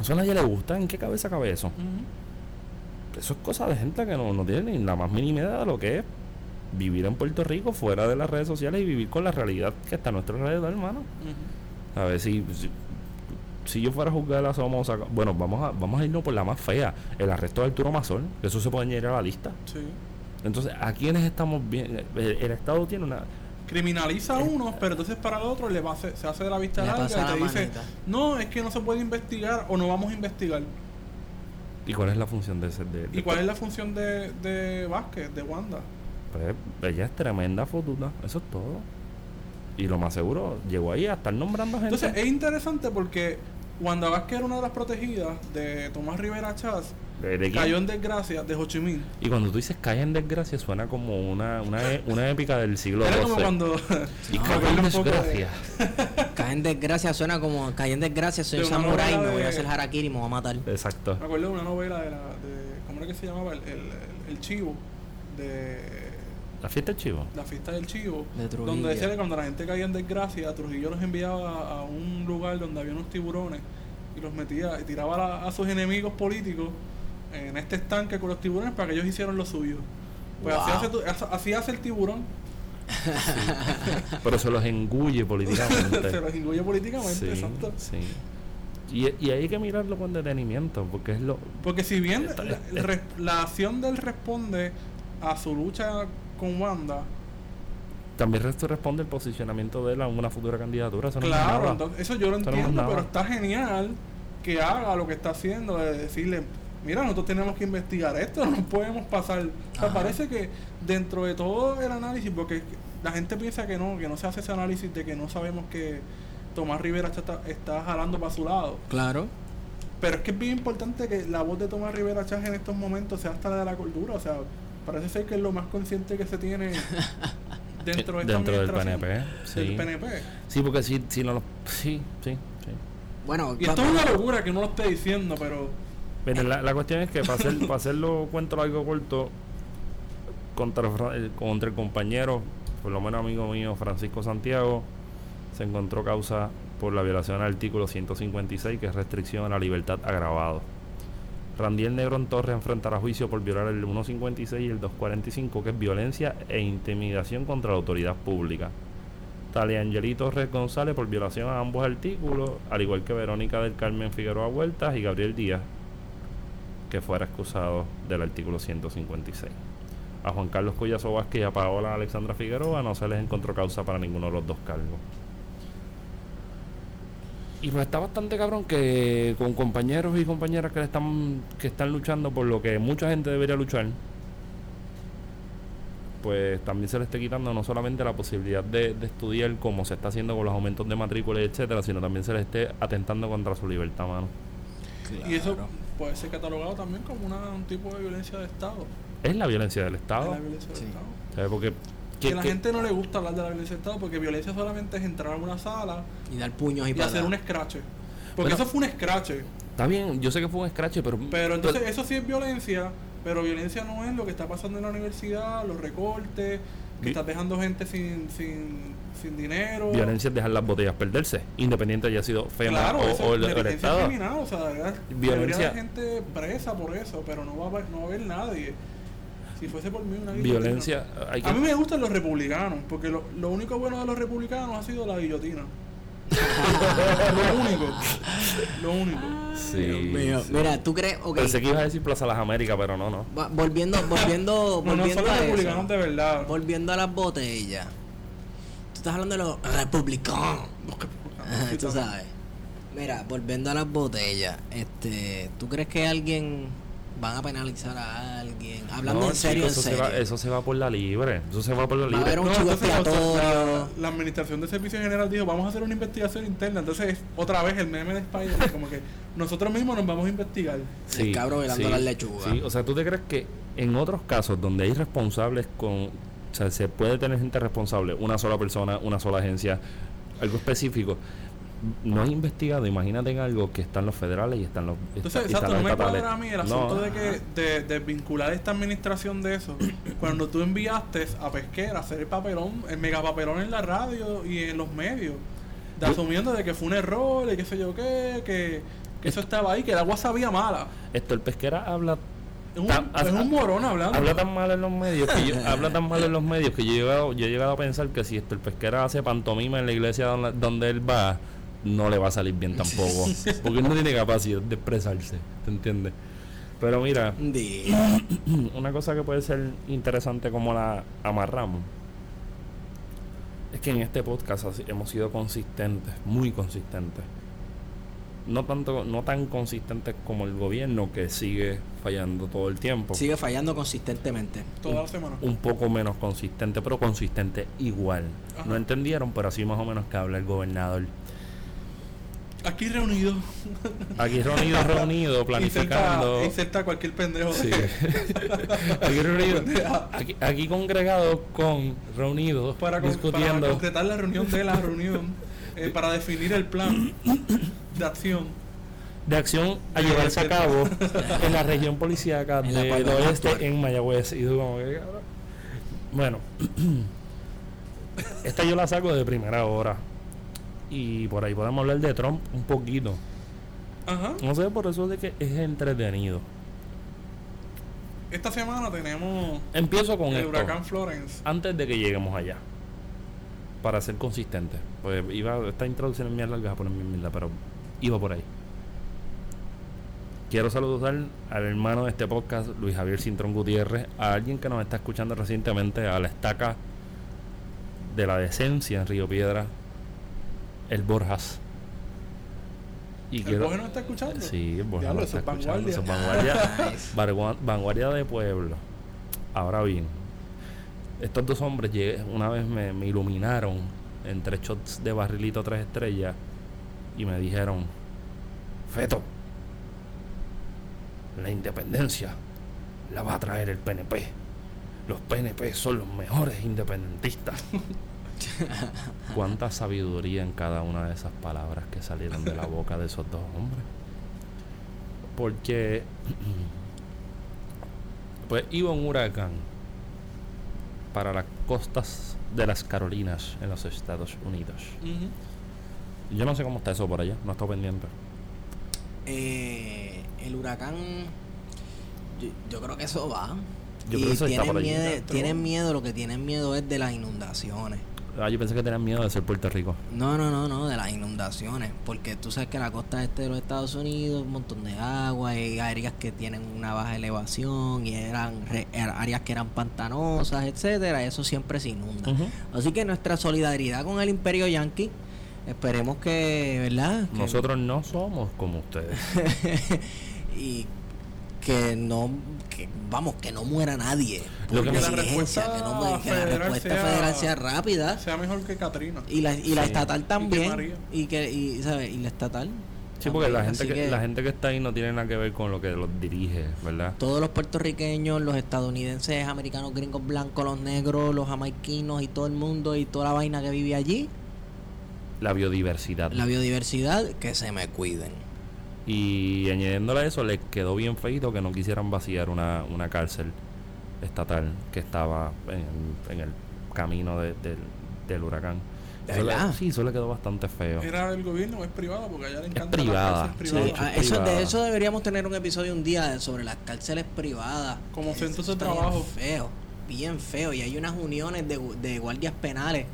Eso a nadie le gusta. ¿En qué cabeza cabe eso? Eso es cosa de gente que no, no tiene ni la más mínima idea de lo que es vivir en Puerto Rico fuera de las redes sociales y vivir con la realidad que está a nuestro alrededor, hermano. A ver si, si, si yo fuera a juzgar a Somoza, bueno, vamos a, vamos a irnos por la más fea, el arresto de Arturo Mazón, eso se puede añadir a la lista. Sí. Entonces, ¿a quiénes estamos bien? El, el Estado tiene una... Criminaliza a uno, pero entonces para el otro le va a hacer- se hace de la vista larga y la te dice, manita. no, es que no se puede investigar o no vamos a investigar. ¿Y cuál es la función de ese? De, ¿Y cuál es la función de, de Vázquez, de Wanda? Pues, ella es tremenda fotuta, eso es todo. Y lo más seguro, llegó ahí a estar nombrando gente. Entonces es interesante porque Wanda Vázquez era una de las protegidas de Tomás Rivera Chávez. ¿De, de quién? Cayó en desgracia de Ho Chi Minh. Y cuando tú dices cae en desgracia, suena como una, una, e- una épica del siglo Era como cuando. Y me cae en de- desgracia. Cae en desgracia suena como cae en desgracia, soy De novela me voy a hacer harakiri y me voy a matar. Exacto. Me acuerdo de una novela de la. De, ¿Cómo era que se llamaba? El, el, el Chivo. De. La fiesta del chivo. La fiesta del Chivo. De Trujillo. donde decía que cuando la gente caía en desgracia, Trujillo los enviaba a un lugar donde había unos tiburones y los metía y tiraba a, a sus enemigos políticos en este estanque con los tiburones para que ellos hicieran lo suyo. Pues así, hace, tu- así- así hace el tiburón, Pero se los engulle políticamente. se los inguye políticamente, sí, exacto. sí. Y, y hay que mirarlo con detenimiento, porque es lo... Porque si bien Está- la, res- la acción de él responde a su lucha con Wanda, También esto responde el posicionamiento de él a una futura candidatura. Eso no es claro, nada. entonces, eso yo lo Eso no es entiendo, pero está genial que haga lo que está haciendo, de decirle, mira, nosotros tenemos que investigar esto, no podemos pasar. O sea, Ajá. parece que dentro de todo el análisis, porque la gente piensa que no, que no se hace ese análisis de que no sabemos que Tomás Rivera está, está jalando para su lado. Claro. Pero es que es bien importante que la voz de Tomás Rivera Chávez en estos momentos sea hasta la de la cordura. O sea, parece ser que es lo más consciente que se tiene dentro de esta Dentro del administración, PNP, sí. Del PNP. Sí, porque si, si no lo... Sí, sí, sí. Bueno, Y esto es una locura que no lo esté diciendo, pero Mira, la, la cuestión es que para, hacer, para hacerlo cuento largo corto, contra, eh, contra el compañero, por lo menos amigo mío, Francisco Santiago, se encontró causa por la violación al artículo 156, que es restricción a la libertad agravado. Randiel Negrón Torres enfrentará juicio por violar el 156 y el 245, que es violencia e intimidación contra la autoridad pública. Talia Angeli Torres González por violación a ambos artículos, al igual que Verónica del Carmen Figueroa Huertas y Gabriel Díaz, que fuera excusado del artículo 156. A Juan Carlos Collazo Vázquez y a Paola Alexandra Figueroa no se les encontró causa para ninguno de los dos cargos. Y pues está bastante cabrón que con compañeros y compañeras que están que están luchando por lo que mucha gente debería luchar, pues también se le esté quitando no solamente la posibilidad de, de estudiar como se está haciendo con los aumentos de matrícula, y etcétera, sino también se le esté atentando contra su libertad, mano. y eso puede ser catalogado también como una, un tipo de violencia de Estado. Es la violencia del Es Estado. la violencia del Sí. Estado. ¿sabes? Porque Que ¿qué- a la gente no le gusta hablar de la violencia del Estado porque violencia solamente es entrar a una sala Y dar puños y, y hacer un scratch. Porque Bueno. eso fue un scratch. está bien, yo sé que fue un scratch, pero Pero entonces eso sí es violencia, pero violencia no es lo que está pasando en la universidad, los recortes, que estás dejando gente sin, sin, sin dinero. violencia es dejar las botellas perderse, independiente haya sido FEMA Claro, o, eso o el, Estado. criminal, o sea, Violencia- gente presa por eso, pero no va a no va a haber nadie. Si fuese por mí una Violencia, hay A mí me gustan los republicanos, porque lo, lo único bueno de los republicanos ha sido la guillotina. lo único. Lo único. sí, Dios mío. sí. Mira, tú crees, ok, Pensé que ibas a decir Plaza Las Américas, pero no, no. va- volviendo, volviendo, No, no volviendo son los a republicanos eso, de verdad. volviendo a las botellas. Tú estás hablando de los republicanos. Sí, tú también. sabes. Mira, volviendo a las botellas, este, ¿tú crees que alguien van a penalizar a alguien? Hablando No, en serio, chico, en eso serio. Se va, eso se va por la libre. Eso se va por la Va a libre. haber un No, chivo entonces, o sea, expiatorio. la, la administración de servicio general dijo, vamos a hacer una investigación interna. Entonces, otra vez el meme de Spider, como que nosotros mismos nos vamos a investigar. El cabro velando las lechugas. Sí, o sea, ¿tú te crees que en otros casos donde hay responsables con... O sea, se puede tener gente responsable, una sola persona, una sola agencia, algo específico. No hay investigado, imagínate en algo que están los federales y están los Entonces, exacto, no me cuadra a mí el No, asunto de que de, de vincular esta administración de eso. Cuando tú enviaste a Pesquera a hacer el papelón, el megapapelón en la radio y en los medios, de asumiendo de que fue un error y qué sé yo qué, que, que eso estaba ahí, que el agua sabía mala. Esto, el pesquera habla Es un, es un morón hablando. Habla tan mal en los medios que yo, habla tan mal en los medios que yo he llegado, yo he llegado a pensar que si esto el pesquera hace pantomima en la iglesia donde, donde él va, no le va a salir bien tampoco. Porque él no tiene capacidad de expresarse, ¿te entiendes? Pero mira, una cosa que puede ser interesante como la amarramos es que en este podcast hemos sido consistentes, muy consistentes. No tanto, no tan consistentes como el gobierno que sigue fallando todo el tiempo. Sigue fallando consistentemente. Toda la semana. un poco menos consistente, pero consistente igual. Ajá. No entendieron, pero así más o menos que habla el gobernador. Aquí reunidos. Aquí reunidos, reunidos, planificando. Inserta, inserta cualquier pendejo. Sí. aquí reunidos. Aquí, aquí congregados con reunidos Para, con- para discutiendo. concretar la reunión de la reunión. eh, para definir el plan de acción. de acción a llevarse a cabo en la región policíaca del a oeste en Mayagüez. Y tú como que. Bueno, esta yo la saco de primera hora. Y por ahí podemos hablar de Trump un poquito. Ajá. No sé, por eso de que es entretenido. Esta semana tenemos Empiezo con el esto. huracán Florence. Antes de que lleguemos allá. Para ser consistente. Pues iba, esta introducción es mierda, larga a poner mierda, pero iba por ahí. Quiero saludar al hermano de este podcast, Luis Javier Cintrón Gutiérrez, a alguien que nos está escuchando recientemente, a la estaca de la decencia en Río Piedra, el Borjas. Y ¿El Boje no está escuchando? Sí, el Borja Diablo, lo eso está es escuchando. vanguardia. eso es vanguardia. Nice. Vanguar- vanguardia de pueblo. Ahora bien, estos dos hombres una vez me, me iluminaron en tres shots de barrilito tres estrellas y me dijeron, Feto, la independencia la va a traer el PNP. Los PNP son los mejores independentistas. Cuánta sabiduría en cada una de esas palabras que salieron de la boca de esos dos hombres. Porque pues iba un huracán para las costas de las Carolinas en los Estados Unidos. Yo no sé cómo está eso por allá, no estoy pendiente. Eh, el huracán, yo, yo creo que eso va. Yo y creo que eso está tienen, por allí. miedo, tienen miedo, lo que tienen miedo es de las inundaciones. Ah, yo pensé que tenían miedo de ser Puerto Rico. No, no, no, no, de las inundaciones. Porque tú sabes que la costa este de los Estados Unidos, un montón de agua, hay áreas que tienen una baja elevación y eran re- er- áreas que eran pantanosas, etcétera. Eso siempre se inunda. Así que nuestra solidaridad con el Imperio Yankee, esperemos que, ¿verdad? Que- Nosotros no somos como ustedes. y que no, que, vamos, que no muera nadie. Lo por que la negligencia, respuesta que, no muera- que la federal respuesta sea- federal sea rápida. Sea mejor que Katrina. Y la, y la Sí. estatal también. María. Y que, y, ¿sabes? Y la estatal. Sí, porque la gente, que, la gente que está ahí no tiene nada que ver con lo que los dirige, ¿verdad? Todos los puertorriqueños, los estadounidenses, americanos, gringos, blancos, los negros, los jamaiquinos y todo el mundo y toda la vaina que vive allí, La biodiversidad. la biodiversidad, que se me cuiden. Y añadiéndole a eso, les quedó bien feito que no quisieran vaciar una, una cárcel estatal que estaba en, en el camino de- del, del huracán. ¿De Eso le- verdad? sí, eso le quedó bastante feo. ¿Era el gobierno o es privado? Porque allá le encanta privada, las cárceles sí. privadas. Ah, es eso, privada. de eso deberíamos tener un episodio un día sobre las cárceles privadas. Como centros de está bien trabajo. Feo, bien feo. Y hay unas uniones de, de guardias penales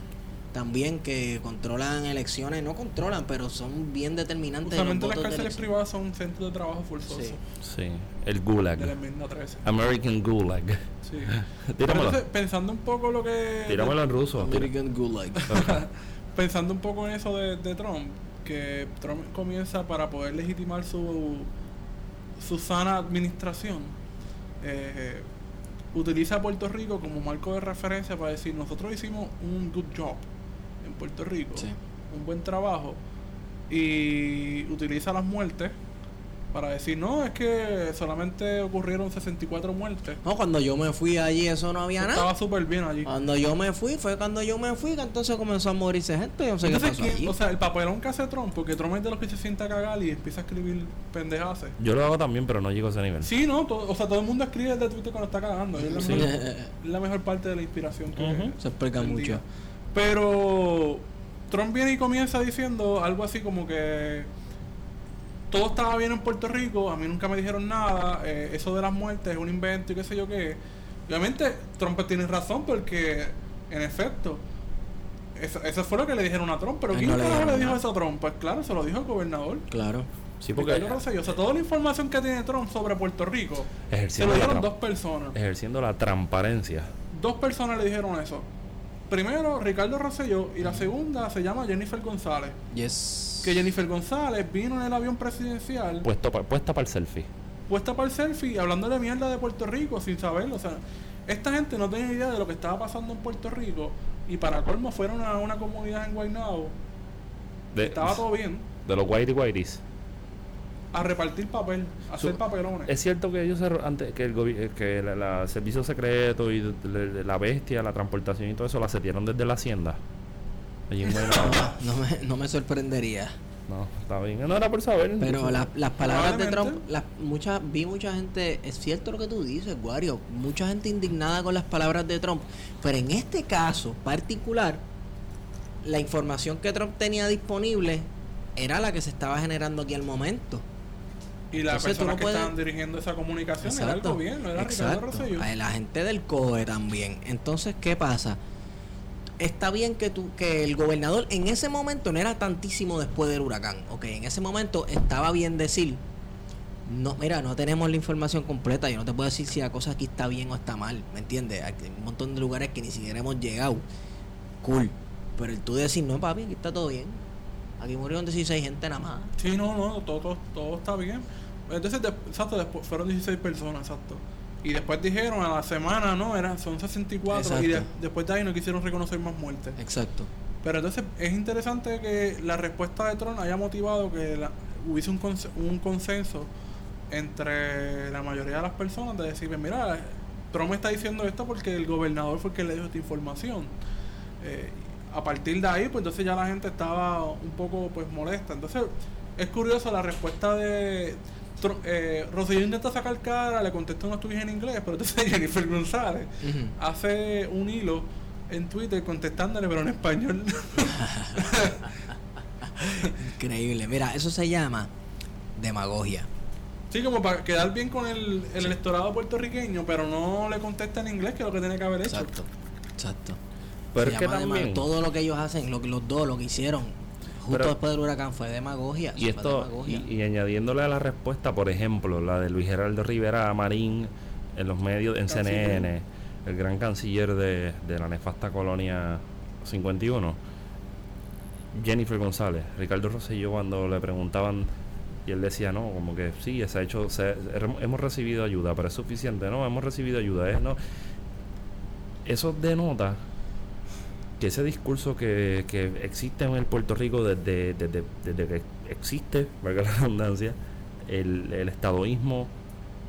también que controlan elecciones, no controlan, pero son bien determinantes. Usualmente las de cárceles privadas son centros de trabajo forzoso. Sí. Sí, el Gulag. De la enmienda 13. American Gulag. Sí. Entonces, pensando un poco lo que... Tíramelo en ruso. American Gulag. Pensando un poco en eso de, de Trump, que Trump comienza para poder legitimar su, su sana administración, eh, utiliza a Puerto Rico como marco de referencia para decir, nosotros hicimos un good job Puerto Rico, Sí. un buen trabajo, y utiliza las muertes para decir, no, es que solamente ocurrieron 64 muertes. No, cuando yo me fui allí eso no había nada. Estaba súper bien allí. Cuando yo me fui, fue cuando yo me fui que entonces comenzó a morirse gente. Yo no sé Entonces, qué pasó ¿quién- allí. o sea, el papelón que hace Trump, porque Trump es de los que se sienta a cagar y empieza a escribir pendejaces. Yo lo hago también, pero no llego a ese nivel. Sí, no, todo- o sea, todo el mundo escribe desde Twitter cuando está cagando. Es la, Sí. mejor, es la mejor parte de la inspiración que. Se explica mucho. día. Pero Trump viene y comienza diciendo algo así como que todo estaba bien en Puerto Rico, a mí nunca me dijeron nada, eh, eso de las muertes es un invento y qué sé yo qué. Obviamente Trump tiene razón porque, en efecto, eso, eso fue lo que le dijeron a Trump. Pero Ay, ¿quién no le le dijeron dijo nada. eso a Trump? Pues claro, se lo dijo el gobernador. Claro. Sí, porque Ricardo Rosselló. O sea, toda la información que tiene Trump sobre Puerto Rico se lo tra- dos personas. ejerciendo la transparencia. Dos personas le dijeron eso. Primero, Ricardo Rosselló y la segunda se llama Jennifer González. Yes. Que Jennifer González vino en el avión presidencial Puesto pa- puesta para el selfie. puesta para el selfie hablándole mierda de Puerto Rico sin saberlo. O sea, esta gente no tenía idea de lo que estaba pasando en Puerto Rico y para colmo fueron a una comunidad en Guaynabo. De- Estaba todo bien. de los whitey whiteys. A repartir papel, a hacer papelones. Es cierto que ellos antes que el eh, que la, la servicio secreto y la bestia, la transportación y todo eso la setieron desde la hacienda. Allí en Guaynabo. No me, no me sorprendería. no, está bien. No era por saber. Pero la- las palabras de Trump, Probablemente. las, mucha, vi mucha gente, es cierto lo que tú dices, Wario, mucha gente indignada con las palabras de Trump, pero en este caso particular, la información que Trump tenía disponible era la que se estaba generando aquí al momento. Y las personas no que puedes- estaban dirigiendo esa comunicación era el Exacto, gobierno, era Ricardo exacto. Rosselló. A La gente del COE también. Entonces, ¿qué pasa? Está bien que tú, que el gobernador en ese momento no era tantísimo después del huracán. Ok, en ese momento estaba bien decir, no, mira, no tenemos la información completa. Yo no te puedo decir si la cosa aquí está bien o está mal. ¿Me entiendes? Hay un montón de lugares que ni siquiera hemos llegado. Cool. Pero el tú decir, no, papi, aquí está todo bien. Aquí murieron 16 gente nada más. Sí, no, no, todo, todo, todo está bien. Entonces, de- exacto, después fueron 16 personas, exacto. Y después dijeron a la semana, no, eran, son 64 y de- Exacto. después de ahí no quisieron reconocer más muertes. Exacto. Pero entonces es interesante que la respuesta de Trump haya motivado que la- hubiese un, conse- un consenso entre la mayoría de las personas de decir, "Pues mira, Trump está diciendo esto porque el gobernador fue el que le dio esta información. Eh, a partir de ahí, pues entonces ya la gente estaba un poco pues molesta. Entonces es curioso la respuesta de... Eh, Rosselló intenta sacar cara, le contesta unos tweets en inglés, pero entonces Jennifer González Ujú. hace un hilo en Twitter contestándole, pero en español. Increíble. Mira, eso se llama demagogia. sí, como para quedar bien con el, el electorado puertorriqueño, pero no le contesta en inglés, que es lo que tiene que haber hecho. Exacto. Exacto. Pero es que también. todo lo que ellos hacen, lo que los dos, lo que hicieron justo Pero- después del huracán fue demagogia. Y esto, demagogia. y, y añadiéndole a la respuesta, por ejemplo, la de Luis Geraldo Rivera Marín en los medios, en Canciller. CNN, el gran canciller de, de la nefasta colonia 51, Jennifer González, Ricardo Rosselló, cuando le preguntaban, y él decía, no, como que sí, se ha hecho, se- hemos recibido ayuda, pero es suficiente, no, hemos recibido ayuda, ¿eh? no. Eso denota que ese discurso que, que existe en el Puerto Rico desde, desde, desde que existe, valga la redundancia, el, el estadoísmo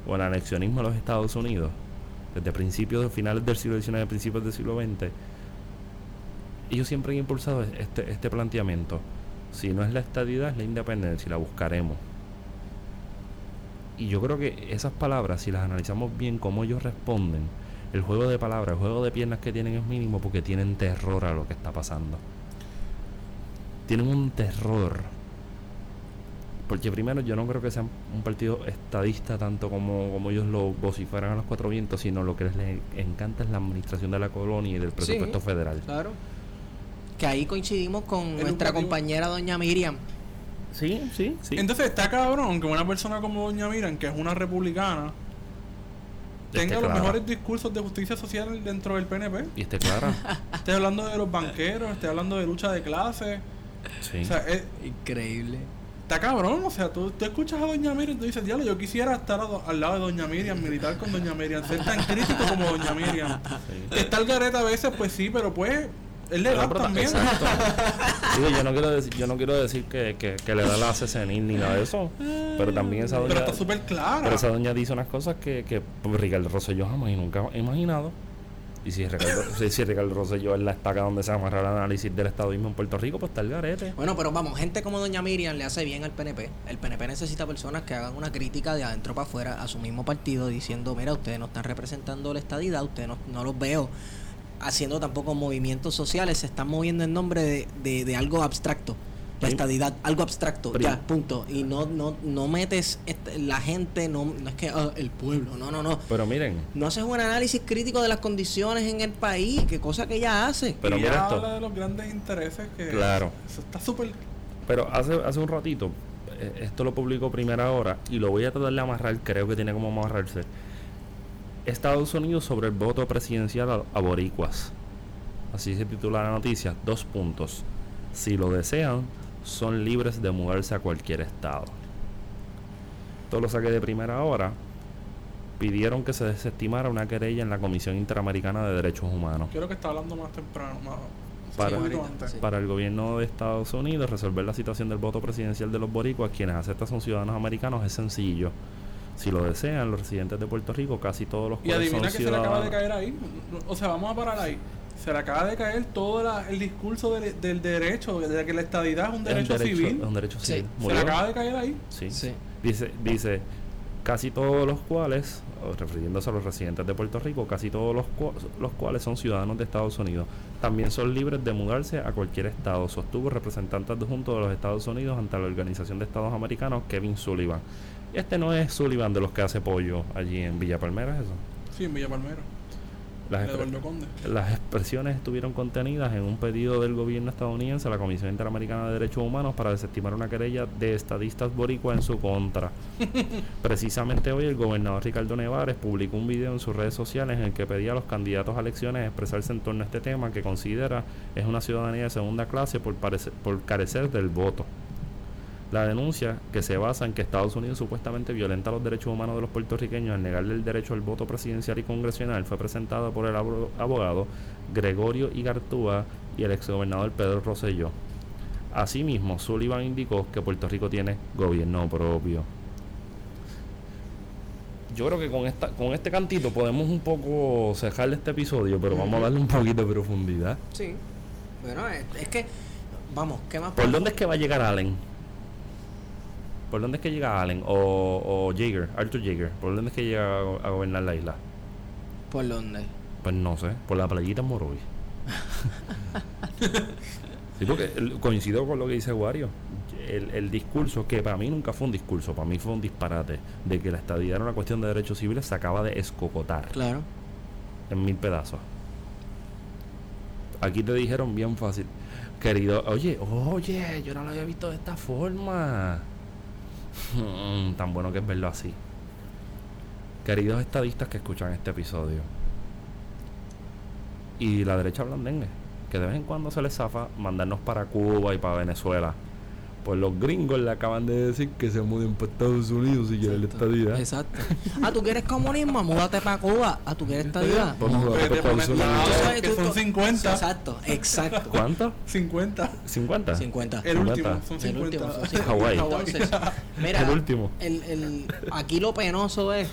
o el anexionismo de los Estados Unidos, desde principios, finales del siglo XIX, principios del siglo XX, ellos siempre han impulsado este, este planteamiento. Si no es la estadidad, es la independencia y la buscaremos. Y yo creo que esas palabras, si las analizamos bien, cómo ellos responden, el juego de palabras, el juego de piernas que tienen es mínimo porque tienen terror a lo que está pasando. Tienen un terror. Porque primero yo no creo que sean un partido estadista tanto como, como ellos lo vociferan a los cuatro vientos, sino lo que les encanta es la administración de la colonia y del presupuesto Sí. federal. Claro. Que ahí coincidimos con nuestra Educativo. compañera doña Miriam. Sí, sí, sí. Entonces está cabrón que una persona como Doña Miran, que es una republicana, tenga los clara. mejores discursos de justicia social dentro del PNP. Y esté clara. Estoy hablando de los banqueros, estoy hablando de lucha de clases. Sí. O sea, es- Increíble. está cabrón. O sea, tú, tú escuchas a Doña Miriam y tú dices, diablo, yo quisiera estar do- al lado de Doña Miriam, militar con Doña Miriam, ser tan crítico como Doña Miriam. Sí. Está el gareta a veces, pues sí, pero pues, él le Pero, también. exacto. Digo, yo no quiero decir, yo no quiero decir que, que, que le da la hace senil ni nada de eso. Pero también esa doña. Pero está súper clara. pero esa doña dice unas cosas que, que Ricardo Rosselló jamás y nunca ha imaginado. Y si Ricardo, si, si Ricardo Rosselló es la estaca donde se amarra el análisis del estadismo en Puerto Rico, pues está el garete. Bueno, pero vamos, gente como doña Miriam le hace bien al PNP. El PNP necesita personas que hagan una crítica de adentro para afuera a su mismo partido diciendo, mira, ustedes no están representando la estadidad, ustedes no, no los veo haciendo tampoco movimientos sociales, se están moviendo en nombre de, de- de algo abstracto. La estadidad, algo abstracto, ya, punto. Y no, no, no metes este- la gente, no, no es que ah, el pueblo, no, no, no. Pero miren, No haces un análisis crítico de las condiciones en el país, qué cosa que ella hace. pero y mira ella esto. habla de los grandes intereses que... Claro. Eso está súper... Pero hace, hace un ratito, eh, esto lo publicó Primera Hora y lo voy a tratar de amarrar, creo que tiene como amarrarse. Estados Unidos sobre el voto presidencial a, boricuas. Así se titula la noticia. Dos puntos. Si lo desean, son libres de mudarse a cualquier estado. Esto lo saqué de Primera Hora. Pidieron que se desestimara una querella en la Comisión Interamericana de Derechos Humanos. Creo que está hablando más temprano, más... Para, sí. para el gobierno de Estados Unidos resolver la situación del voto presidencial de los boricuas, quienes aceptan son ciudadanos americanos, es sencillo. Si lo desean, los residentes de Puerto Rico, casi todos los Y cuales adivina son que se le acaba de ciudadanos. caer ahí. O sea, vamos a parar ahí. Se le acaba de caer todo la- el discurso del, del derecho, de que la estadidad es un Es un derecho, civil. es un derecho Sí. civil. Se le acaba de caer ahí. Sí. Sí. Dice, dice, casi todos los cuales, refiriéndose a los residentes de Puerto Rico, casi todos los, los cuales son ciudadanos de Estados Unidos. También son libres de mudarse a cualquier estado, sostuvo el representante adjunto de los Estados Unidos ante la Organización de Estados Americanos, Kevin Sullivan. Este no es Sullivan de los que hace pollo allí en Villa Palmera, ¿es eso? Sí, en Villa Palmero. Las, expresiones estuvieron contenidas en un pedido del gobierno estadounidense a la Comisión Interamericana de Derechos Humanos para desestimar una querella de estadistas boricuas en su contra. Precisamente hoy el gobernador Ricardo Nevares publicó un video en sus redes sociales en el que pedía a los candidatos a elecciones expresarse en torno a este tema que considera es una ciudadanía de segunda clase por, por carecer del voto. La denuncia, que se basa en que Estados Unidos supuestamente violenta los derechos humanos de los puertorriqueños al negarle el derecho al voto presidencial y congresional, fue presentada por el abo- abogado Gregorio Igartúa y el exgobernador Pedro Rosselló. Asimismo, Sullivan indicó que Puerto Rico tiene gobierno propio. Yo creo que con esta con este cantito podemos un poco cejarle este episodio, pero vamos a darle un poquito de profundidad. Sí. Bueno, es, es que, vamos, ¿qué más? ¿Por dónde es que va a llegar Allen? ¿Por dónde es que llega Allen? O, o Jaeger, Arthur Jaeger. ¿Por dónde es que llega a, go- a gobernar la isla? ¿Por dónde? Pues no sé, por la playita en Morovis. sí, porque coincido con lo que dice Wario. El, el discurso, que para mí nunca fue un discurso, para mí fue un disparate, de que la estadía era una cuestión de derechos civiles, se acaba de escocotar Claro. en mil pedazos. Aquí te dijeron bien fácil. Querido, oye, oye, yo no lo había visto de esta forma. Mm, tan bueno que es verlo así. Queridos estadistas que escuchan este episodio. Y la derecha blandengue, que de vez en cuando se les zafa mandarnos para Cuba y para Venezuela. Pues los gringos le acaban de decir que se muden para Estados Unidos si quieren la estadidad. Exacto. Ah, ¿tú quieres comunismo? Múdate para Cuba. Ah, ¿tú quieres estadidad? Vamos a Pues sabes, que tú- son tú- 50. Exacto, exacto. ¿Cuánto? 50. ¿50? 50. El 50. último, son El 50. último, son 50. Hawái. Entonces, mira, El último. el- el- aquí lo penoso es,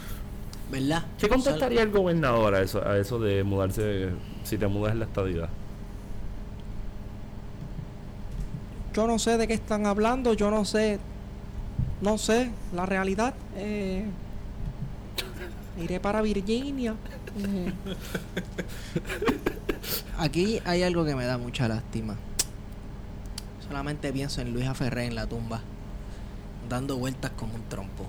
¿verdad? ¿Qué contestaría el gobernador a eso, a eso de mudarse si te mudas en la estadidad? Yo no sé de qué están hablando, yo no sé, no sé, la realidad. Eh, iré para Virginia. Eh. Aquí hay algo que me da mucha lástima. Solamente pienso en Luisa Ferré en la tumba, dando vueltas como un trompo.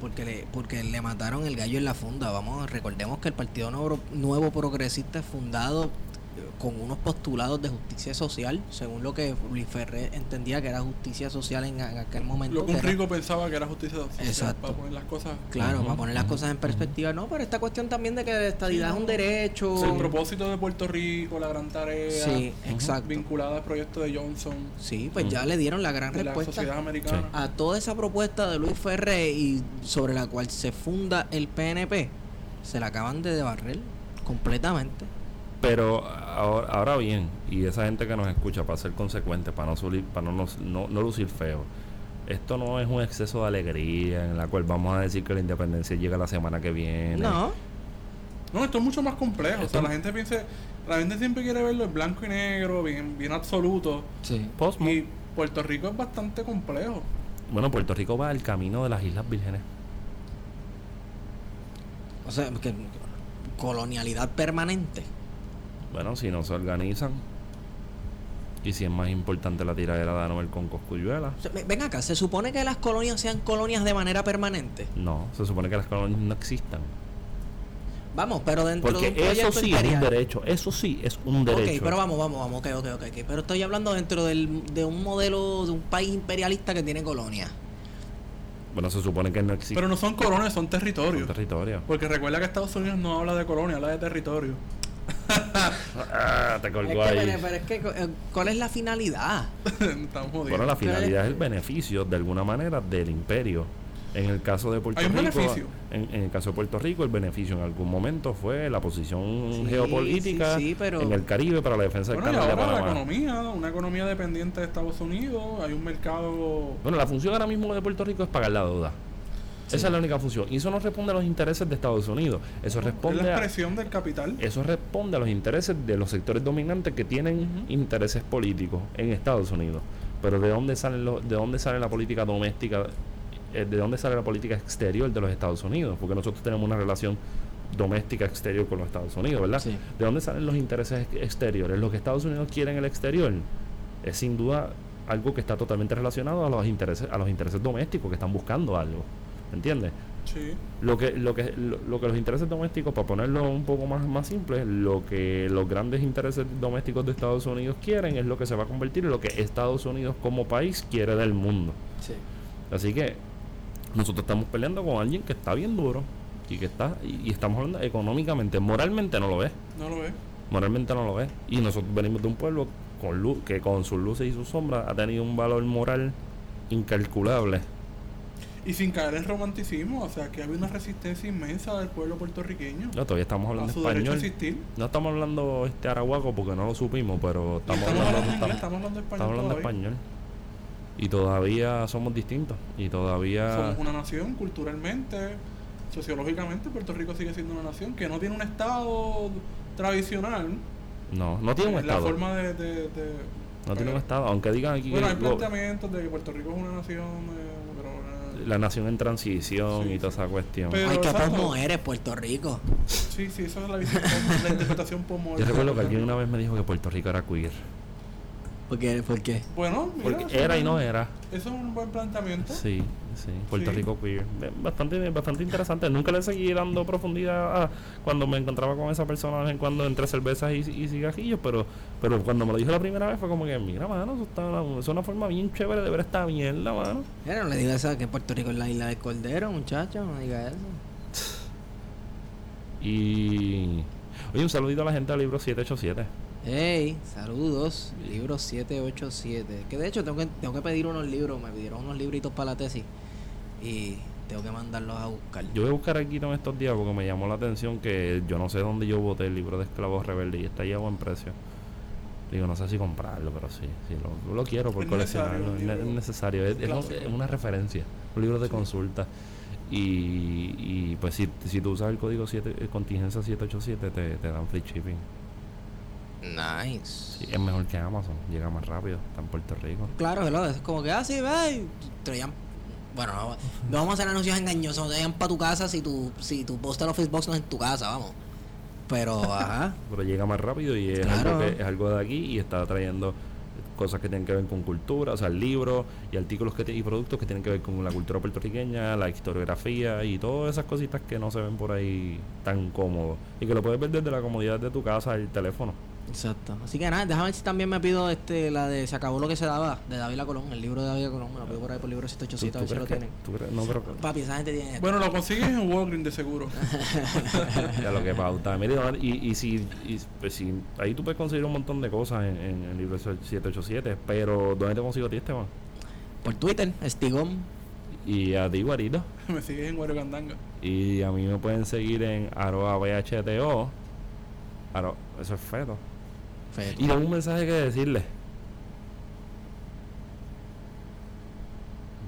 Porque le, porque le mataron el gallo en la funda. Vamos, recordemos que el Partido Nuevo, Nuevo Progresista es fundado con unos postulados de justicia social, según lo que Luis Ferré entendía que era justicia social en, en aquel momento. Lo que un era- rico pensaba que era justicia social. Exacto. Para poner las cosas. Claro, para poner las cosas en perspectiva. No, pero esta cuestión también de que la estadidad Sí, es un derecho. O sea, el propósito de Puerto Rico, la gran tarea. Sí, exacto. Vinculada al proyecto de Johnson. Sí, pues ya le dieron la gran De la respuesta sociedad americana. a toda esa propuesta de Luis Ferré y sobre la cual se funda el PNP. Se la acaban de barrer completamente. Pero ahora, ahora bien, y esa gente que nos escucha, para ser consecuente, para no, sulir- para no, nos- no, no lucir feo, esto no es un exceso de alegría en la cual vamos a decir que la independencia llega la semana que viene. No, No, esto es mucho más complejo. O sea, la gente piensa. La gente siempre quiere verlo en blanco y negro, bien, bien absoluto. sí. Y Puerto Rico es bastante complejo. Bueno, Puerto Rico va al camino de las Islas Vírgenes. O sea, que colonialidad permanente. Bueno, si no se organizan. Y si es más importante la tiradera de Anuel con Coscuyuela. Ven acá, ¿se supone que las colonias sean colonias de manera permanente? No, se supone que las colonias no existan. Vamos, pero dentro Porque de un eso sí es un derecho. Eso sí es un derecho. Ok, pero vamos, vamos, vamos, ok, ok, ok, ok. Pero estoy hablando dentro del, de un modelo de un país imperialista que tiene colonias. Bueno, se supone que no existe Pero no son colonias, son territorios. territorio. Porque recuerda que Estados Unidos no habla de colonia, habla de territorio. Ah, te Es colgó que, ahí. pero, pero es que, eh, ¿cuál es la finalidad? Bueno, la finalidad es el beneficio, de alguna manera, del imperio. En el caso de Puerto Hay un Rico, en, en el caso de Puerto Rico, el beneficio en algún momento fue la posición Sí, geopolítica sí, sí, pero- en el Caribe para la defensa del Bueno, y canal de ahora la economía, una economía dependiente de Estados Unidos, hay un mercado... Bueno, la función ahora mismo de Puerto Rico es pagar la deuda. Esa es la única función. Y eso no responde a los intereses de Estados Unidos. Eso es responde la a, expresión del capital. eso responde a los intereses de los sectores dominantes que tienen intereses políticos en Estados Unidos. Pero ¿de dónde salen los, de dónde sale la política doméstica? eh, ¿De dónde sale la política exterior de los Estados Unidos? Porque nosotros tenemos una relación doméstica exterior con los Estados Unidos, ¿verdad? Sí. ¿De dónde salen los intereses ex- exteriores? Lo que Estados Unidos quiere en el exterior es sin duda algo que está totalmente relacionado a los intereses a los intereses domésticos que están buscando algo. ¿Entiendes? Sí. Lo que, lo que lo, lo que los intereses domésticos, para ponerlo un poco más, más simple, lo que los grandes intereses domésticos de Estados Unidos quieren es lo que se va a convertir en lo que Estados Unidos como país quiere del mundo. Sí. Así que nosotros estamos peleando con alguien que está bien duro y que está y, y estamos hablando económicamente, moralmente no lo ve, No lo ves. moralmente no lo ve. Y nosotros venimos de un pueblo con luz, que con sus luces y sus sombras ha tenido un valor moral incalculable. Y sin caer en romanticismo, o sea, que había una resistencia inmensa del pueblo puertorriqueño No, todavía estamos a hablando su derecho a español. existir. No estamos hablando este arahuaco porque no lo supimos, pero estamos, Estamos hablando, hablando inglés, estamos, hablando español estamos hablando todavía. español. Y todavía somos distintos. Y todavía. Somos una nación culturalmente, sociológicamente, Puerto Rico sigue siendo una nación que no tiene un estado tradicional. No, no tiene un en la estado. forma de... de- de- No tiene un estado. Aunque digan aquí Bueno, hay planteamientos de que Puerto Rico es una nación, eh, la nación en transición Sí, y toda esa cuestión. Pero- Ay, que exacto. como eres, Puerto Rico. sí, sí, esa es la, visión- la interpretación pomo. Yo recuerdo que alguien una vez me dijo que Puerto Rico era queer. ¿Por qué? ¿Por qué? Bueno, mira, Porque era y no era. Eso es un buen planteamiento. Sí, sí. Puerto Sí. Rico queer. Bastante, bastante interesante. Nunca le seguí dando profundidad a cuando me encontraba con esa persona de vez en cuando entre cervezas y, y cigajillos, pero, pero cuando me lo dijo la primera vez fue como que, mira, mano, eso, está una- eso es una forma bien chévere de ver esta mierda, mano. Mira, no le digas eso que Puerto Rico es la isla del Cordero, muchacho. No diga eso. Y. Oye, un saludito a la gente del libro 787. Hey, saludos. Libro 787. Que de hecho tengo que, tengo que pedir unos libros. Me pidieron unos libritos para la tesis. Y tengo que mandarlos a buscar. Yo voy a buscar aquí en estos días porque me llamó la atención que yo no sé dónde yo boté el libro de Esclavos Rebeldes y está ya a buen precio. Digo, no sé si comprarlo, pero sí, sí lo, lo quiero por coleccionarlo. Es, necesario, es, es una referencia, un libro de consulta. Y, y pues si, si tú usas el código 7, eh, contingencia 787 te, te dan free shipping. Nice. Sí, es mejor que Amazon, llega más rápido, está en Puerto Rico. Claro, hello, es como que, ah, sí, ve. Traían. Bueno, no, no vamos a hacer anuncios engañosos. No te llegan para tu casa si tu, si tu postal office box no es en tu casa, vamos. Pero, ajá. Pero llega más rápido y es, Claro. algo, que, es algo de aquí y está trayendo cosas que tienen que ver con cultura, o sea, libros y artículos que te- y productos que tienen que ver con la cultura puertorriqueña, la historiografía y todas esas cositas que no se ven por ahí tan cómodos y que lo puedes ver desde la comodidad de tu casa, el teléfono. Exacto. Así que nada, déjame ver si también me pido este la de Se acabó lo que se daba, de David Colón, el libro de David Colón. Me lo pido por ahí por libro ¿Tú, 787, a ver si lo que- tienen. tú crees- no, pero Papi, esa gente tiene. Bueno, lo consigues en Walgreens de seguro. ya lo que pauta. Mira, y, y si, y, pues, si ahí tú puedes conseguir un montón de cosas en, en el libro 787, pero ¿dónde te consigo a ti, Esteban? Por Twitter, Estigón. Y a ti, Guarito. Me sigues en Guario Candanga. Y a mí me pueden seguir en arroba VHTO. Aro- eso es feto. Feto. Y tengo un mensaje que decirle.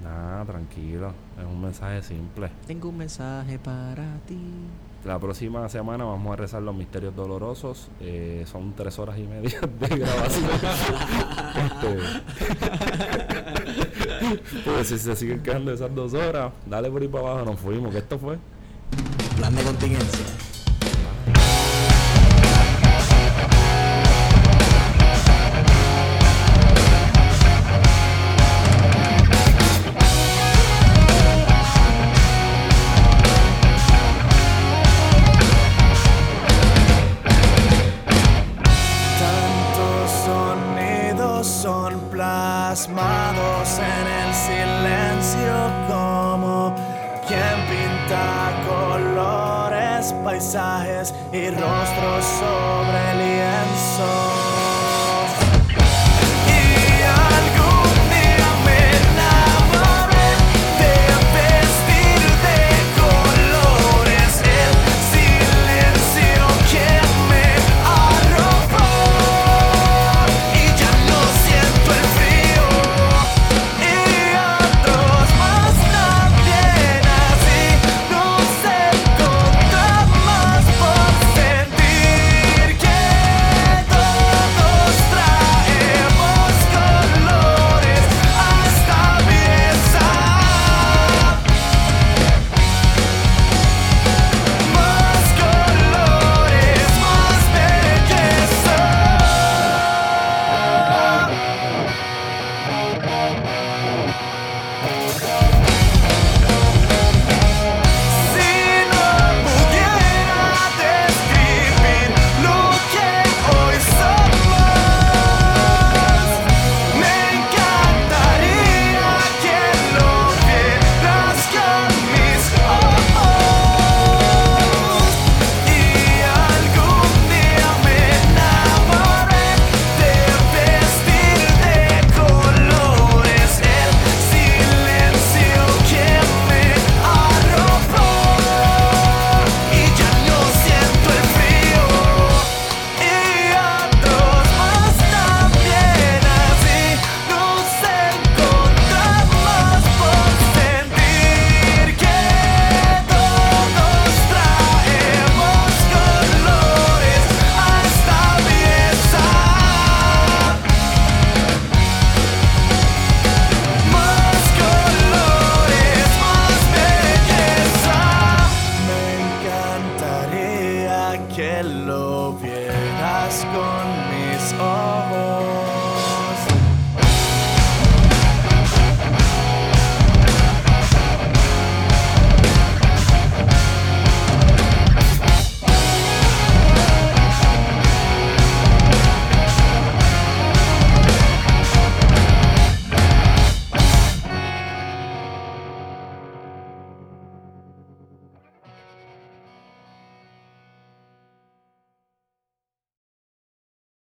Nada, tranquilo. Es un mensaje simple. Tengo un mensaje para ti. La próxima semana vamos a rezar los misterios dolorosos. Eh, son tres horas y media de grabación. este, pues si se siguen quedando esas dos horas, dale por ahí para abajo, nos fuimos. Que esto fue. Plan de contingencia. Y rostros sobre